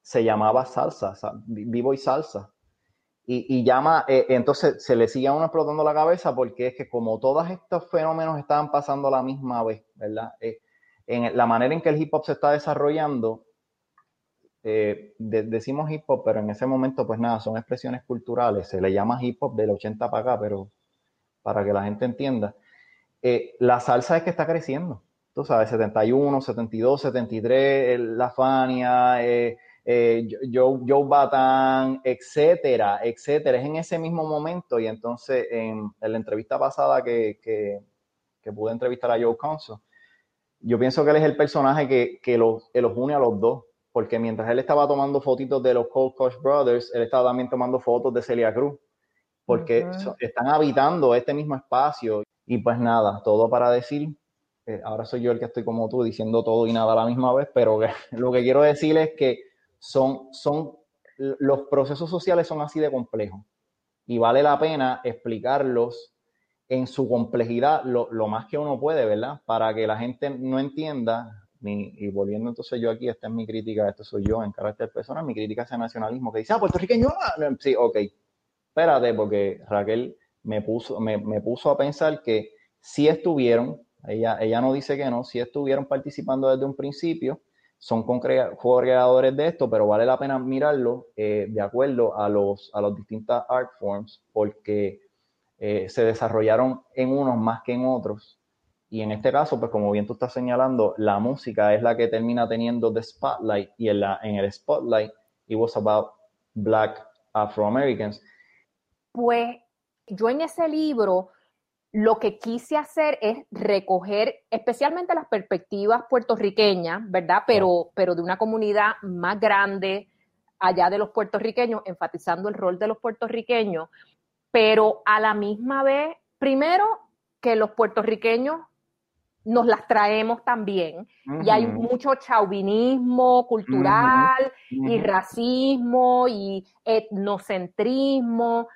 se llamaba salsa, vivo y salsa. Y, llama, eh, entonces se le sigue a uno explotando la cabeza porque es que como todos estos fenómenos estaban pasando a la misma vez, ¿verdad? Eh, en la manera en que el hip hop se está desarrollando, eh, decimos hip hop, pero en ese momento pues nada, son expresiones culturales, se le llama hip hop del 80 para acá, pero para que la gente entienda, la salsa es que está creciendo, tú sabes, 71, 72, 73, la Fania, eh, eh, Joe, Joe Batán, etcétera, etcétera. Es en ese mismo momento y entonces en, la entrevista pasada que, que, pude entrevistar a Joe Conso, yo pienso que él es el personaje que, que los, los, une a los dos. Porque mientras él estaba tomando fotitos de los Cold Koch Brothers, él estaba también tomando fotos de Celia Cruz, porque están habitando este mismo espacio. Y pues nada, todo para decir, eh, ahora soy yo el que estoy como tú diciendo todo y nada a la misma vez, pero (laughs) lo que quiero decir es que son, son, los procesos sociales son así de complejos y vale la pena explicarlos en su complejidad lo, lo, más que uno puede, ¿verdad? Para que la gente no entienda y volviendo entonces yo aquí, esta es mi crítica, esto soy yo en carácter personal, mi crítica hacia nacionalismo, que dice, ah, puertorriqueño, ah, sí, ok, espérate, porque Raquel me puso, me, puso a pensar que si estuvieron, ella, ella no dice que no, si estuvieron participando desde un principio, son co-creadores de esto, pero vale la pena mirarlo eh, de acuerdo a los, a los distintas art forms, porque eh, se desarrollaron en unos más que en otros y en este caso, pues como bien tú estás señalando, la música es la que termina teniendo the spotlight y en, la, en el spotlight it was about black Afro-Americans. Pues yo en ese libro lo que quise hacer es recoger especialmente las perspectivas puertorriqueñas, ¿verdad? Pero, pero de una comunidad más grande allá de los puertorriqueños, enfatizando el rol de los puertorriqueños, pero a la misma vez, primero, que los puertorriqueños nos las traemos también. Y hay mucho chauvinismo cultural y racismo y etnocentrismo,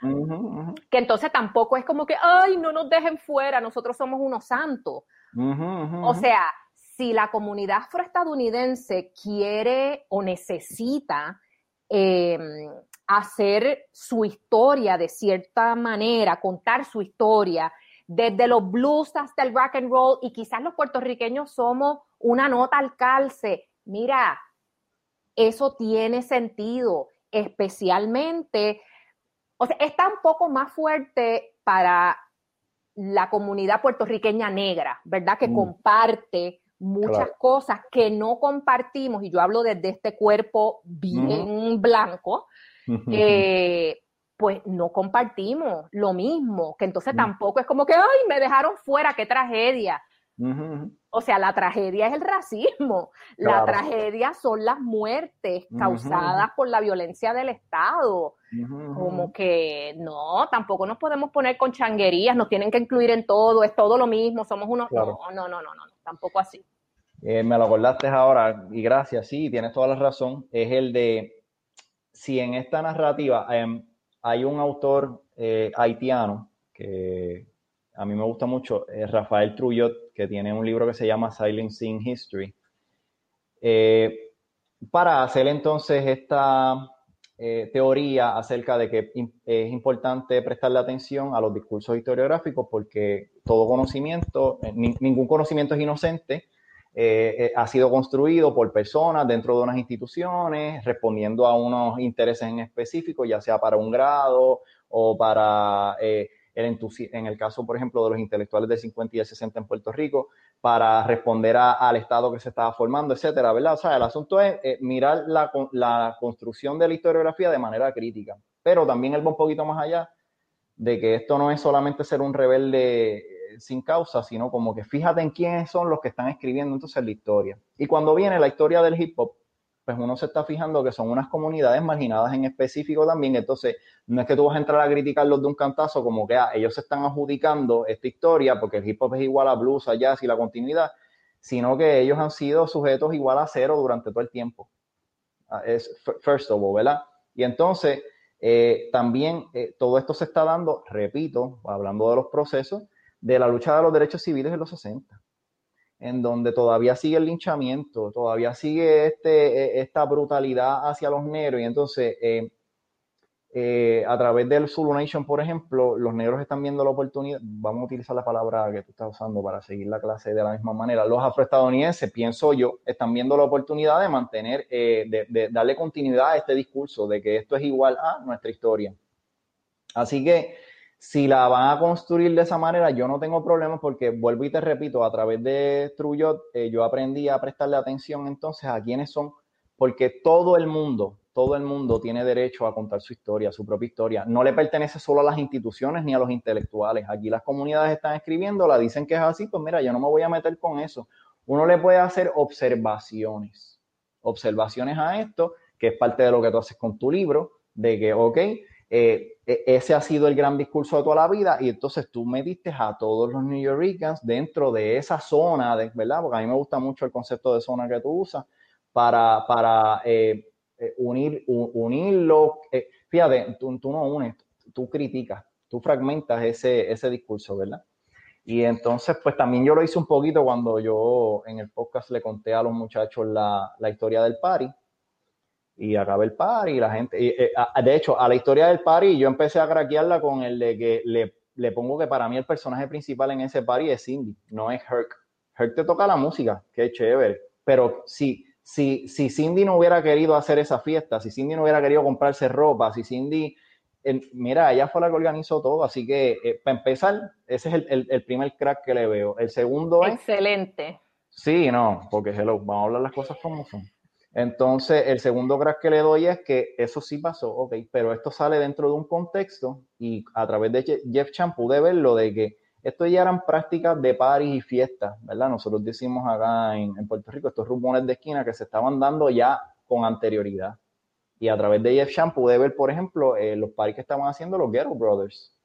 que entonces tampoco es como que, ay, no nos dejen fuera, nosotros somos unos santos. O sea, si la comunidad afroestadounidense quiere o necesita em, hacer su historia de cierta manera, contar su historia, desde los blues hasta el rock and roll, y quizás los puertorriqueños somos una nota al calce. Mira, eso tiene sentido, especialmente, o sea, está un poco más fuerte para la comunidad puertorriqueña negra, ¿verdad? Que mm. comparte muchas cosas que no compartimos, y yo hablo desde este cuerpo bien blanco, eh, pues no compartimos lo mismo, que entonces mm. tampoco es como que, ay, me dejaron fuera, qué tragedia. O sea, la tragedia es el racismo, la tragedia son las muertes causadas por la violencia del Estado. Como que no, tampoco nos podemos poner con changuerías, nos tienen que incluir en todo, es todo lo mismo, somos unos... No, no, no, no, no, tampoco así. Eh, me lo acordaste ahora y gracias, sí, tienes toda la razón, es el de, si en esta narrativa... Em, hay un autor eh, haitiano que a mí me gusta mucho, Rafael Trujillo, que tiene un libro que se llama Silencing History. Eh, para hacer entonces esta eh, teoría acerca de que es importante prestarle atención a los discursos historiográficos porque todo conocimiento, ningún conocimiento es inocente, ha sido construido por personas dentro de unas instituciones, respondiendo a unos intereses en específico, ya sea para un grado o para eh, el en el caso, por ejemplo, de los intelectuales del 50 y del 60 en Puerto Rico, para responder al Estado que se estaba formando, etcétera, ¿verdad? O sea, el asunto es eh, mirar la, la construcción de la historiografía de manera crítica, pero también él va un poquito más allá de que esto no es solamente ser un rebelde sin causa, sino como que fíjate en quiénes son los que están escribiendo entonces la historia. Y cuando viene la historia del hip hop, pues uno se está fijando que son unas comunidades marginadas en específico también, entonces no es que tú vas a entrar a criticarlos de un cantazo como que ah, ellos se están adjudicando esta historia porque el hip hop es igual a blues, a jazz y la continuidad, sino que ellos han sido sujetos igual a cero durante todo el tiempo. Ah, es first of all, ¿verdad? Y entonces eh, también eh, todo esto se está dando, repito, hablando de los procesos, de la lucha de los derechos civiles en los 60, en donde todavía sigue el linchamiento, todavía sigue este, e, esta brutalidad hacia los negros y entonces eh, eh, a través del Zulu Nation, por ejemplo, los negros están viendo la oportunidad, vamos a utilizar la palabra que tú estás usando para seguir la clase de la misma manera, los afroestadounidenses, pienso yo, están viendo la oportunidad de mantener, eh, de darle continuidad a este discurso de que esto es igual a nuestra historia. Así que si la van a construir de esa manera, yo no tengo problemas porque, vuelvo y te repito, a través de Trujillo eh, yo aprendí a prestarle atención entonces a quiénes son, porque todo el mundo, todo el mundo tiene derecho a contar su historia, su propia historia. No le pertenece solo a las instituciones ni a los intelectuales. Aquí las comunidades están escribiendo, la dicen que es así, pues mira, yo no me voy a meter con eso. Uno le puede hacer observaciones observaciones a esto, que es parte de lo que tú haces con tu libro, de que, ok, eh, ese ha sido el gran discurso de toda la vida y entonces tú metiste a todos los New Yorkers dentro de esa zona, de, ¿verdad? Porque a mí me gusta mucho el concepto de zona que tú usas para, para eh, eh, unir, unirlo. fíjate, tú, no unes, tú criticas, tú fragmentas ese, ese discurso, ¿verdad? Y entonces, pues también yo lo hice un poquito cuando yo en el podcast le conté a los muchachos la, la historia del party y acaba el party y la gente, eh, de hecho, a la historia del party yo empecé a craquearla con el de que le, le, pongo que para mí el personaje principal en ese party es Cindy, no es Herc. Herc te toca la música, qué chévere, pero si, si, si Cindy no hubiera querido hacer esa fiesta, si Cindy no hubiera querido comprarse ropa, si Cindy, mira, ella fue la que organizó todo, así que eh, para empezar, ese es el, el, primer crack que le veo. El segundo es... Excelente. Sí, no, porque hello, vamos a hablar las cosas como son. Entonces, el segundo crack que le doy es que eso sí pasó, ok, pero esto sale dentro de un contexto y a través de Jeff Chan pude ver lo de que esto ya eran prácticas de paris y fiestas, ¿verdad? Nosotros decimos acá en, Puerto Rico estos rumores de esquina que se estaban dando ya con anterioridad. Y a través de Jeff Chan pude ver, por ejemplo, eh, los paris que estaban haciendo los Ghetto Brothers.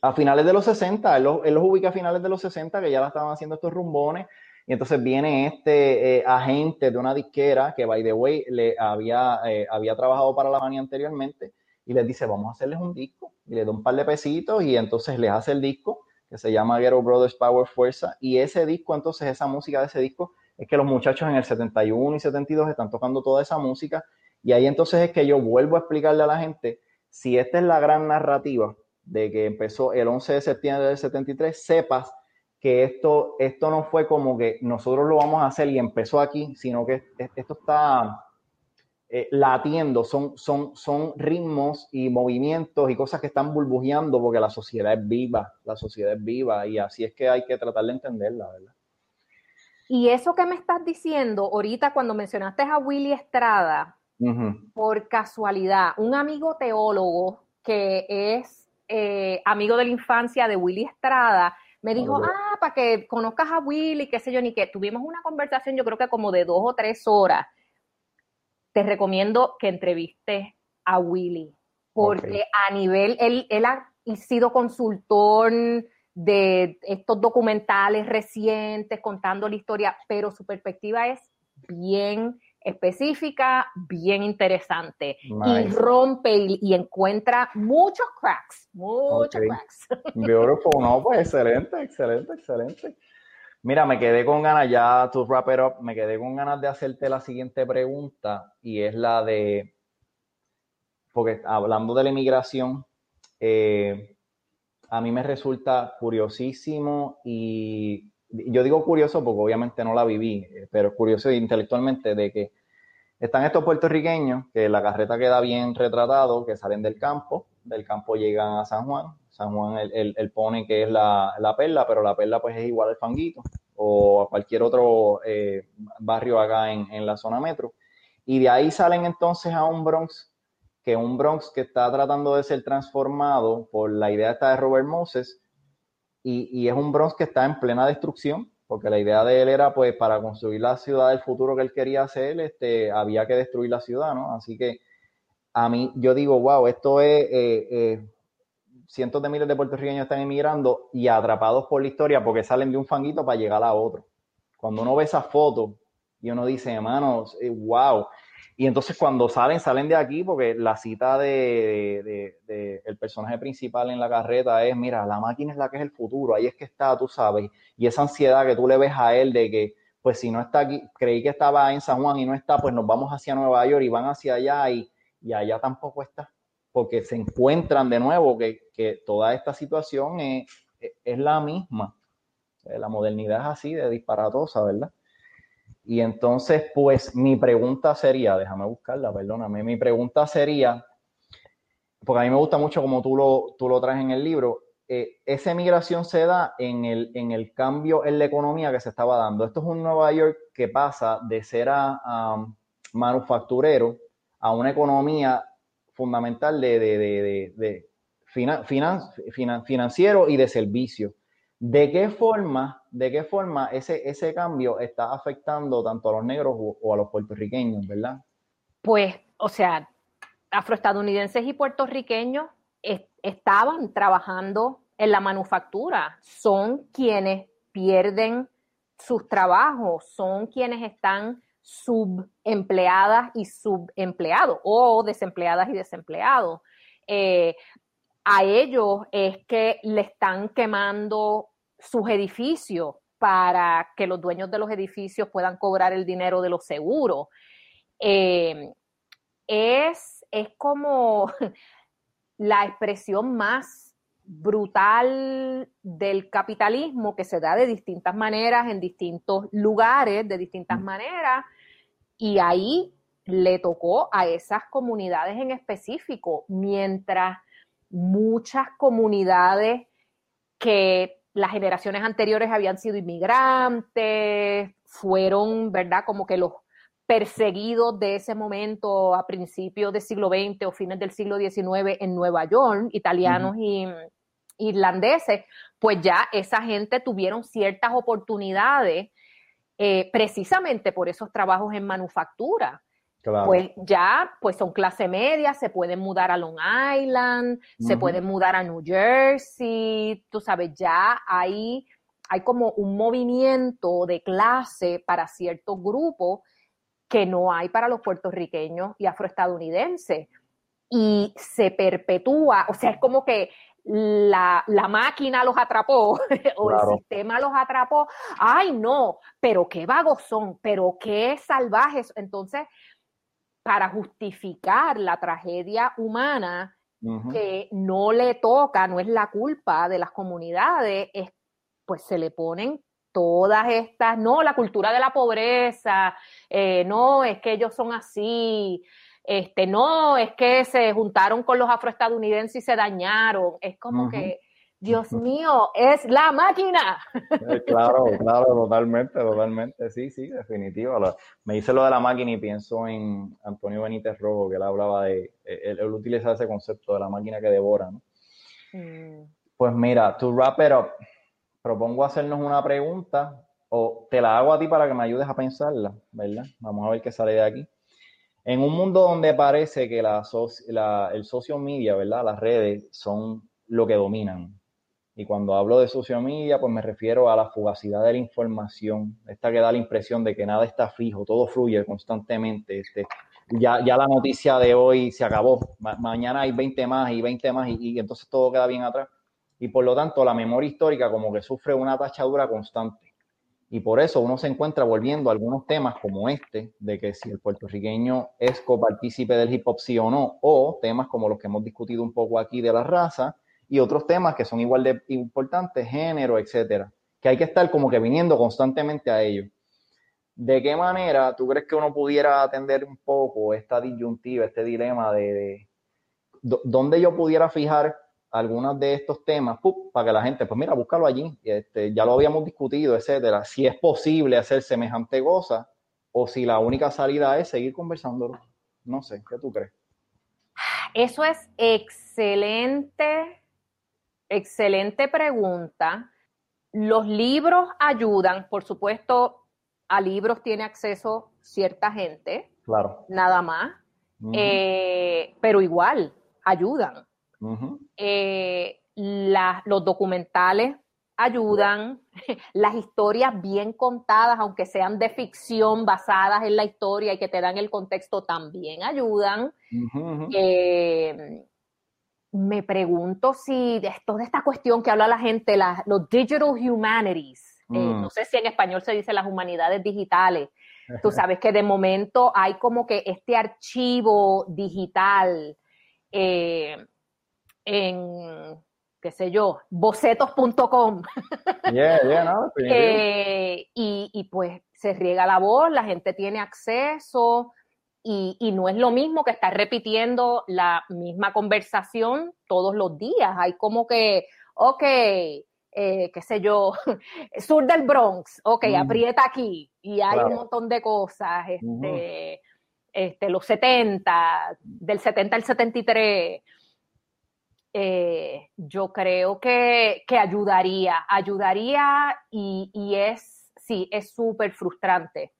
A finales de los 60, él los, él los ubica a finales de los 60, que ya la estaban haciendo estos rumbones y entonces viene este eh, agente de una disquera que, by the way, le había, eh, había trabajado para la mania anteriormente y les dice, vamos a hacerles un disco. Y le da un par de pesitos y entonces les hace el disco que se llama Ghetto Brothers Power Fuerza. Y ese disco, entonces, esa música de ese disco, es que los muchachos en el 71 y 72 están tocando toda esa música. Y ahí entonces es que yo vuelvo a explicarle a la gente, si esta es la gran narrativa de que empezó el 11 de septiembre del 73, sepas que esto, esto no fue como que nosotros lo vamos a hacer y empezó aquí, sino que esto está eh, latiendo, son, son, son ritmos y movimientos y cosas que están burbujeando porque la sociedad es viva, la sociedad es viva y así es que hay que tratar de entenderla, ¿verdad? Y eso que me estás diciendo ahorita cuando mencionaste a Willy Estrada, por casualidad, un amigo teólogo que es eh, amigo de la infancia de Willy Estrada, me dijo, ah, para que conozcas a Willy, qué sé yo, ni que tuvimos una conversación, yo creo que como de dos o tres horas. Te recomiendo que entrevistes a Willy, porque a nivel, él, él ha sido consultor de estos documentales recientes contando la historia, pero su perspectiva es bien específica, bien interesante. Y rompe y, encuentra muchos cracks, muchos cracks. (laughs) Beautiful, no, pues excelente, excelente, excelente. Mira, me quedé con ganas, ya to wrap it up, me quedé con ganas de hacerte la siguiente pregunta y es la de, porque hablando de la inmigración, eh, a mí me resulta curiosísimo y yo digo curioso porque obviamente no la viví, eh, pero curioso intelectualmente de que están estos puertorriqueños que la carreta queda bien retratado, que salen del campo, del campo llegan a San Juan, San Juan él, pone que es la, perla, pero la perla pues es igual al fanguito o a cualquier otro eh, barrio acá en, en la zona metro. Y de ahí salen entonces a un Bronx, que un Bronx que está tratando de ser transformado por la idea esta de Robert Moses, y, es un Bronx que está en plena destrucción, porque la idea de él era, pues, para construir la ciudad del futuro que él quería hacer, este, había que destruir la ciudad, ¿no? Así que a mí, yo digo, wow, esto es, eh, eh, cientos de miles de puertorriqueños están emigrando y atrapados por la historia porque salen de un fanguito para llegar a otro. Cuando uno ve esa foto y uno dice, hermanos, wow, y entonces cuando salen, salen de aquí porque la cita de, el personaje principal en la carreta es, mira, la máquina es la que es el futuro, ahí es que está, tú sabes, y esa ansiedad que tú le ves a él de que, pues si no está aquí, creí que estaba en San Juan y no está, pues nos vamos hacia Nueva York y van hacia allá y, y allá tampoco está, porque se encuentran de nuevo que, que toda esta situación es, es la misma. La modernidad es así de disparatosa, ¿verdad? Y entonces, pues mi pregunta sería, déjame buscarla, perdóname, mi pregunta sería, porque a mí me gusta mucho como tú lo, tú lo traes en el libro, eh, esa emigración se da en el, en el cambio en la economía que se estaba dando. Esto es un Nueva York que pasa de ser a, manufacturero a una economía fundamental de, de, de, de financiero y de servicio. ¿De qué forma, de qué forma ese, ese cambio está afectando tanto a los negros o, a los puertorriqueños, verdad? Pues, o sea, afroestadounidenses y puertorriqueños estaban trabajando en la manufactura, son quienes pierden sus trabajos, son quienes están subempleadas y subempleados o desempleadas y desempleados. Eh, a ellos es que le están quemando sus edificios para que los dueños de los edificios puedan cobrar el dinero de los seguros. Eh, es, es como (laughs) la expresión más brutal del capitalismo que se da de distintas maneras en distintos lugares, de distintas maneras, y ahí le tocó a esas comunidades en específico, mientras muchas comunidades que las generaciones anteriores habían sido inmigrantes, fueron, ¿verdad? Como que los perseguidos de ese momento a principios del siglo XX o fines del siglo XIX en Nueva York, italianos y irlandeses, pues ya esa gente tuvieron ciertas oportunidades eh, precisamente por esos trabajos en manufactura. Pues ya, pues son clase media, se pueden mudar a Long Island, se pueden mudar a New Jersey, tú sabes, ya hay, hay como un movimiento de clase para ciertos grupos que no hay para los puertorriqueños y afroestadounidenses. Y se perpetúa, o sea, es como que la, máquina los atrapó (laughs) o el sistema los atrapó. Ay, no, pero qué vagos son, pero qué salvajes. Entonces, para justificar la tragedia humana que no le toca, no es la culpa de las comunidades, es, pues se le ponen todas estas, no, la cultura de la pobreza, eh, no, es que ellos son así, este, no, es que se juntaron con los afroestadounidenses y se dañaron. Es como que, Dios mío, es la máquina. Eh, claro, claro, totalmente, totalmente, sí, sí, definitivo. Me dice lo de la máquina y pienso en Antonio Benítez Rojo, que él hablaba de, él, utiliza ese concepto de la máquina que devora, ¿no? Mm. Pues mira, to wrap it up, propongo hacernos una pregunta o te la hago a ti para que me ayudes a pensarla, ¿verdad? Vamos a ver qué sale de aquí. En un mundo donde parece que la, el social media, ¿verdad? Las redes son lo que dominan. Y cuando hablo de social media, pues me refiero a la fugacidad de la información, esta que da la impresión de que nada está fijo, todo fluye constantemente. Este, ya, ya la noticia de hoy se acabó, mañana hay 20 más y 20 más y, y entonces todo queda bien atrás. Y por lo tanto, la memoria histórica como que sufre una tachadura constante. Y por eso uno se encuentra volviendo a algunos temas como este, de que si el puertorriqueño es copartícipe del hip hop sí o no, o temas como los que hemos discutido un poco aquí de la raza, y otros temas que son igual de importantes, género, etcétera, que hay que estar como que viniendo constantemente a ellos. ¿De qué manera tú crees que uno pudiera atender un poco esta disyuntiva, este dilema de, de dónde yo pudiera fijar algunos de estos temas para que la gente, pues mira, búscalo allí. Este, ya lo habíamos discutido, etcétera. Si es posible hacer semejante cosa o si la única salida es seguir conversándolo. No sé, ¿qué tú crees? Eso es excelente, excelente pregunta. Los libros ayudan, por supuesto, a libros tiene acceso cierta gente, claro. nada más, eh, pero igual ayudan. Eh, los documentales ayudan, (laughs) las historias bien contadas, aunque sean de ficción, basadas en la historia y que te dan el contexto, también ayudan. Eh, me pregunto si de toda esta cuestión que habla la gente, los digital humanities, eh, mm. no sé si en español se dice las humanidades digitales, tú sabes que de momento hay como que este archivo digital en, qué sé yo, bocetos.com. (laughs) Eh, y, pues se riega la voz, la gente tiene acceso y, no es lo mismo que estar repitiendo la misma conversación todos los días. Hay como que, ok, eh, qué sé yo, (laughs) sur del Bronx, ok, mm. aprieta aquí y hay un montón de cosas, este, este, los 70, del 70 al 73 eh, yo creo que, ayudaría, ayudaría y, es, sí, es súper frustrante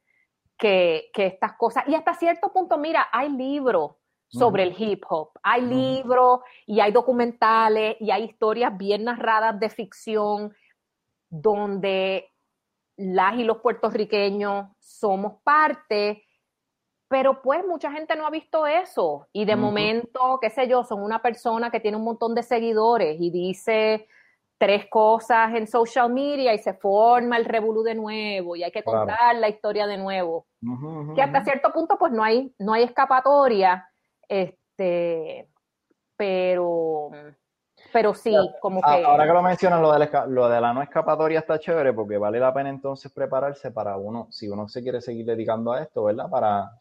que, estas cosas, y hasta cierto punto, mira, hay libros sobre el hip hop, hay libros y hay documentales y hay historias bien narradas de ficción donde las y los puertorriqueños somos parte pero pues mucha gente no ha visto eso. Y de momento, qué sé yo, son una persona que tiene un montón de seguidores y dice tres cosas en social media y se forma el revolú de nuevo y hay que contar la historia de nuevo. que hasta cierto punto pues no hay, no hay escapatoria, este, pero, pero sí, como que... Ahora que lo mencionan, lo de, la, lo de la no escapatoria está chévere porque vale la pena entonces prepararse para uno, si uno se quiere seguir dedicando a esto, ¿verdad? Para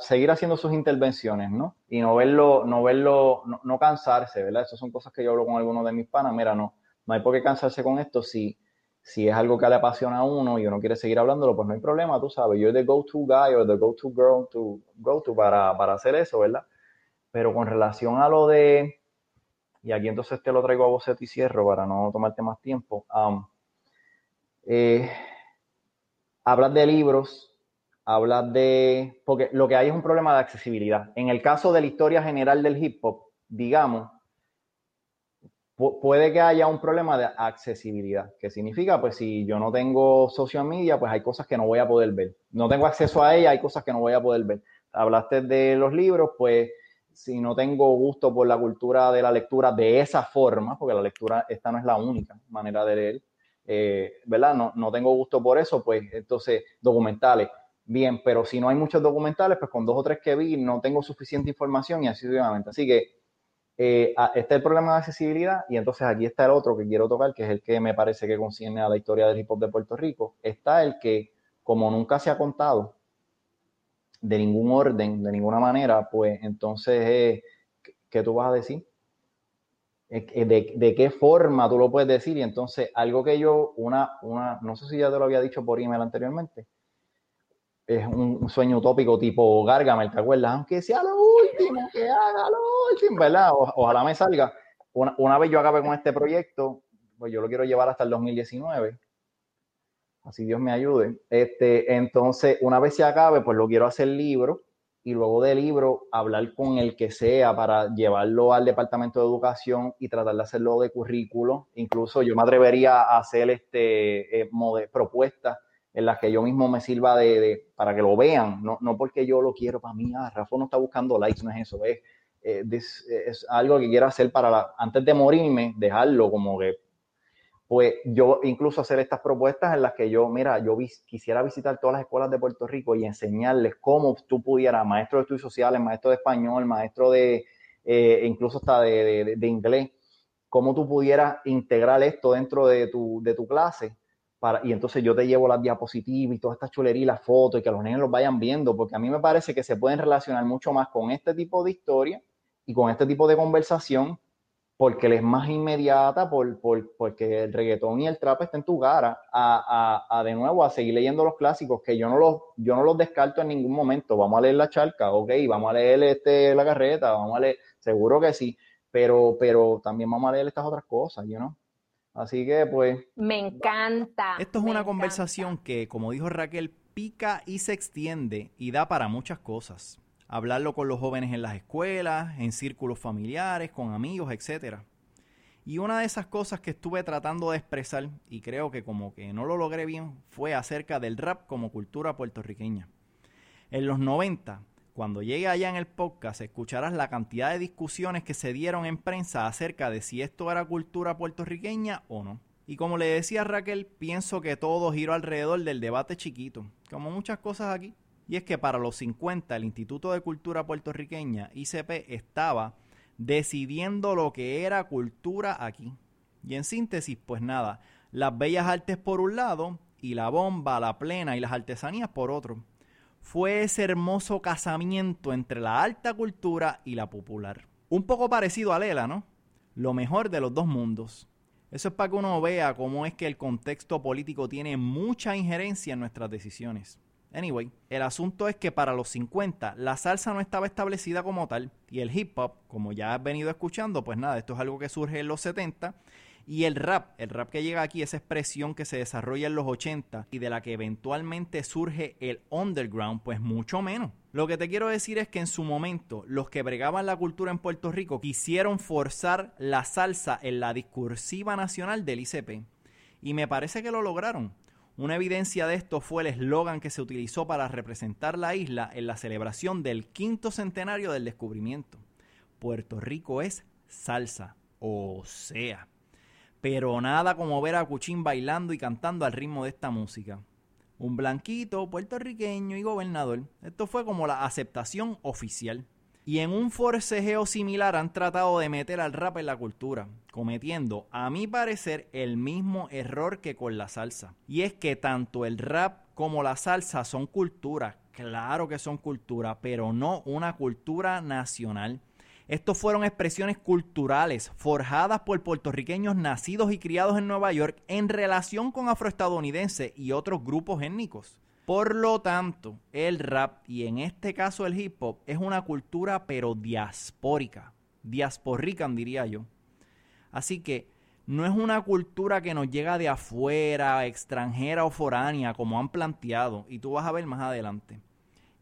seguir haciendo sus intervenciones, ¿no? Y no verlo, no verlo, no, cansarse, ¿verdad? Esas son cosas que yo hablo con algunos de mis panas. Mira, no, no hay por qué cansarse con esto. Si, si es algo que le apasiona a uno y uno quiere seguir hablándolo, pues no hay problema, tú sabes. Yo soy the go-to guy o the go-to girl to go to para, para hacer eso, ¿verdad? Pero con relación a lo de, y aquí entonces te lo traigo a boceto y cierro para no tomarte más tiempo. Um, eh, hablas de libros, hablas de, porque lo que hay es un problema de accesibilidad. En el caso de la historia general del hip hop, digamos, puede que haya un problema de accesibilidad. ¿Qué significa? Pues si yo no tengo social media, pues hay cosas que no voy a poder ver. No tengo acceso a ella, hay cosas que no voy a poder ver. Hablaste de los libros, pues si no tengo gusto por la cultura de la lectura de esa forma, porque la lectura, esta no es la única manera de leer, eh, ¿verdad? No, no tengo gusto por eso, pues entonces documentales bien, pero si no hay muchos documentales, pues con dos o tres que vi no tengo suficiente información y así sucesivamente. Así que eh, este es el problema de accesibilidad y entonces aquí está el otro que quiero tocar, que es el que me parece que concierne a la historia del hip hop de Puerto Rico. Está el que, como nunca se ha contado de ningún orden, de ninguna manera, pues entonces, ¿qué tú vas a decir? De, de, qué forma tú lo puedes decir. Y entonces, algo que yo, una, una, no sé si ya te lo había dicho por email anteriormente, es un sueño utópico tipo Gargamel, ¿te acuerdas? Aunque sea lo último, que haga lo último, ¿verdad? ojalá me salga. Una, vez yo acabe con este proyecto, pues yo lo quiero llevar hasta el 2019. Así Dios me ayude. Este, entonces, una vez se acabe, pues lo quiero hacer libro y luego de libro hablar con el que sea para llevarlo al departamento de educación y tratar de hacerlo de currículo. Incluso yo me atrevería a hacer este eh, propuestas en las que yo mismo me sirva de, para que lo vean, no, no, porque yo lo quiero para mí, ah, Rafa no está buscando likes, no es eso, es, eh, es algo que quiero hacer para, antes de morirme, dejarlo como que, pues yo incluso hacer estas propuestas en las que yo, mira, yo quisiera visitar todas las escuelas de Puerto Rico y enseñarles cómo tú pudieras, maestro de estudios sociales, maestro de español, maestro de, eh, incluso hasta de, de, de inglés, cómo tú pudieras integrar esto dentro de tu, de tu clase y entonces yo te llevo las diapositivas y toda esta chulería y las fotos y que los niños los vayan viendo, porque a mí me parece que se pueden relacionar mucho más con este tipo de historia y con este tipo de conversación, porque les es más inmediata, por, por, porque el reggaetón y el trap está en tu cara, a, a, a, de nuevo a seguir leyendo los clásicos, que yo no los, yo no los descarto en ningún momento. Vamos a leer la charca, ok, vamos a leer este, la carreta, vamos a leer, seguro que sí, pero, pero también vamos a leer estas otras cosas, you know? Así que pues... Me encanta. Esto es una conversación que, como dijo Raquel, pica y se extiende y da para muchas cosas. Hablarlo con los jóvenes en las escuelas, en círculos familiares, con amigos, etc. Y una de esas cosas que estuve tratando de expresar, y creo que como que no lo logré bien, fue acerca del rap como cultura puertorriqueña. En los 90, cuando llegue allá en el podcast, escucharás la cantidad de discusiones que se dieron en prensa acerca de si esto era cultura puertorriqueña o no. Y como le decía Raquel, pienso que todo giró alrededor del debate chiquito, como muchas cosas aquí. Y es que para los 50 el Instituto de Cultura Puertorriqueña, ICP, estaba decidiendo lo que era cultura aquí. Y en síntesis, pues nada, las bellas artes por un lado y la bomba, la plena y las artesanías por otro fue ese hermoso casamiento entre la alta cultura y la popular. Un poco parecido a Lela, ¿no? Lo mejor de los dos mundos. Eso es para que uno vea cómo es que el contexto político tiene mucha injerencia en nuestras decisiones. Anyway, el asunto es que para los 50 la salsa no estaba establecida como tal y el hip hop, como ya has venido escuchando, pues nada, esto es algo que surge en los 70 y el rap, el rap que llega aquí, esa expresión que se desarrolla en los 80 y de la que eventualmente surge el underground, pues mucho menos. Lo que te quiero decir es que en su momento los que bregaban la cultura en Puerto Rico quisieron forzar la salsa en la discursiva nacional del ICP. Y me parece que lo lograron. Una evidencia de esto fue el eslogan que se utilizó para representar la isla en la celebración del quinto centenario del descubrimiento. Puerto Rico es salsa, o sea. Pero nada como ver a Cuchín bailando y cantando al ritmo de esta música. Un blanquito, puertorriqueño y gobernador. Esto fue como la aceptación oficial y en un forcejeo similar han tratado de meter al rap en la cultura, cometiendo, a mi parecer, el mismo error que con la salsa. Y es que tanto el rap como la salsa son cultura, claro que son cultura, pero no una cultura nacional. Estos fueron expresiones culturales forjadas por puertorriqueños nacidos y criados en Nueva York en relación con afroestadounidenses y otros grupos étnicos. Por lo tanto, el rap y en este caso el hip hop es una cultura pero diaspórica, diasporican diría yo. Así que no es una cultura que nos llega de afuera, extranjera o foránea como han planteado y tú vas a ver más adelante.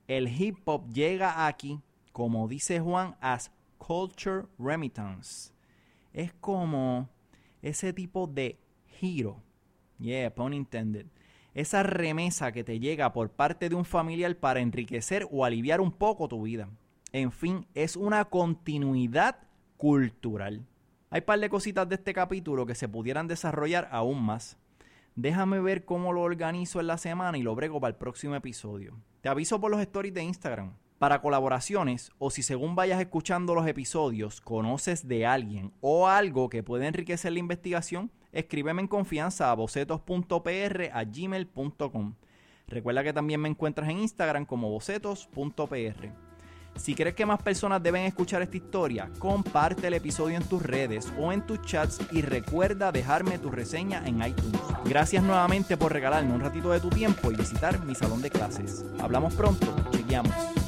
El hip hop llega aquí, como dice Juan, as culture remittance. Es como ese tipo de giro. Yeah, pun intended esa remesa que te llega por parte de un familiar para enriquecer o aliviar un poco tu vida. En fin, es una continuidad cultural. Hay par de cositas de este capítulo que se pudieran desarrollar aún más. Déjame ver cómo lo organizo en la semana y lo brego para el próximo episodio. Te aviso por los stories de Instagram. Para colaboraciones o si según vayas escuchando los episodios conoces de alguien o algo que puede enriquecer la investigación, escríbeme en confianza a bocetos.pr a gmail.com. Recuerda que también me encuentras en Instagram como bocetos.pr. Si crees que más personas deben escuchar esta historia, comparte el episodio en tus redes o en tus chats y recuerda dejarme tu reseña en iTunes. Gracias nuevamente por regalarme un ratito de tu tiempo y visitar mi salón de clases. Hablamos pronto, chequeamos.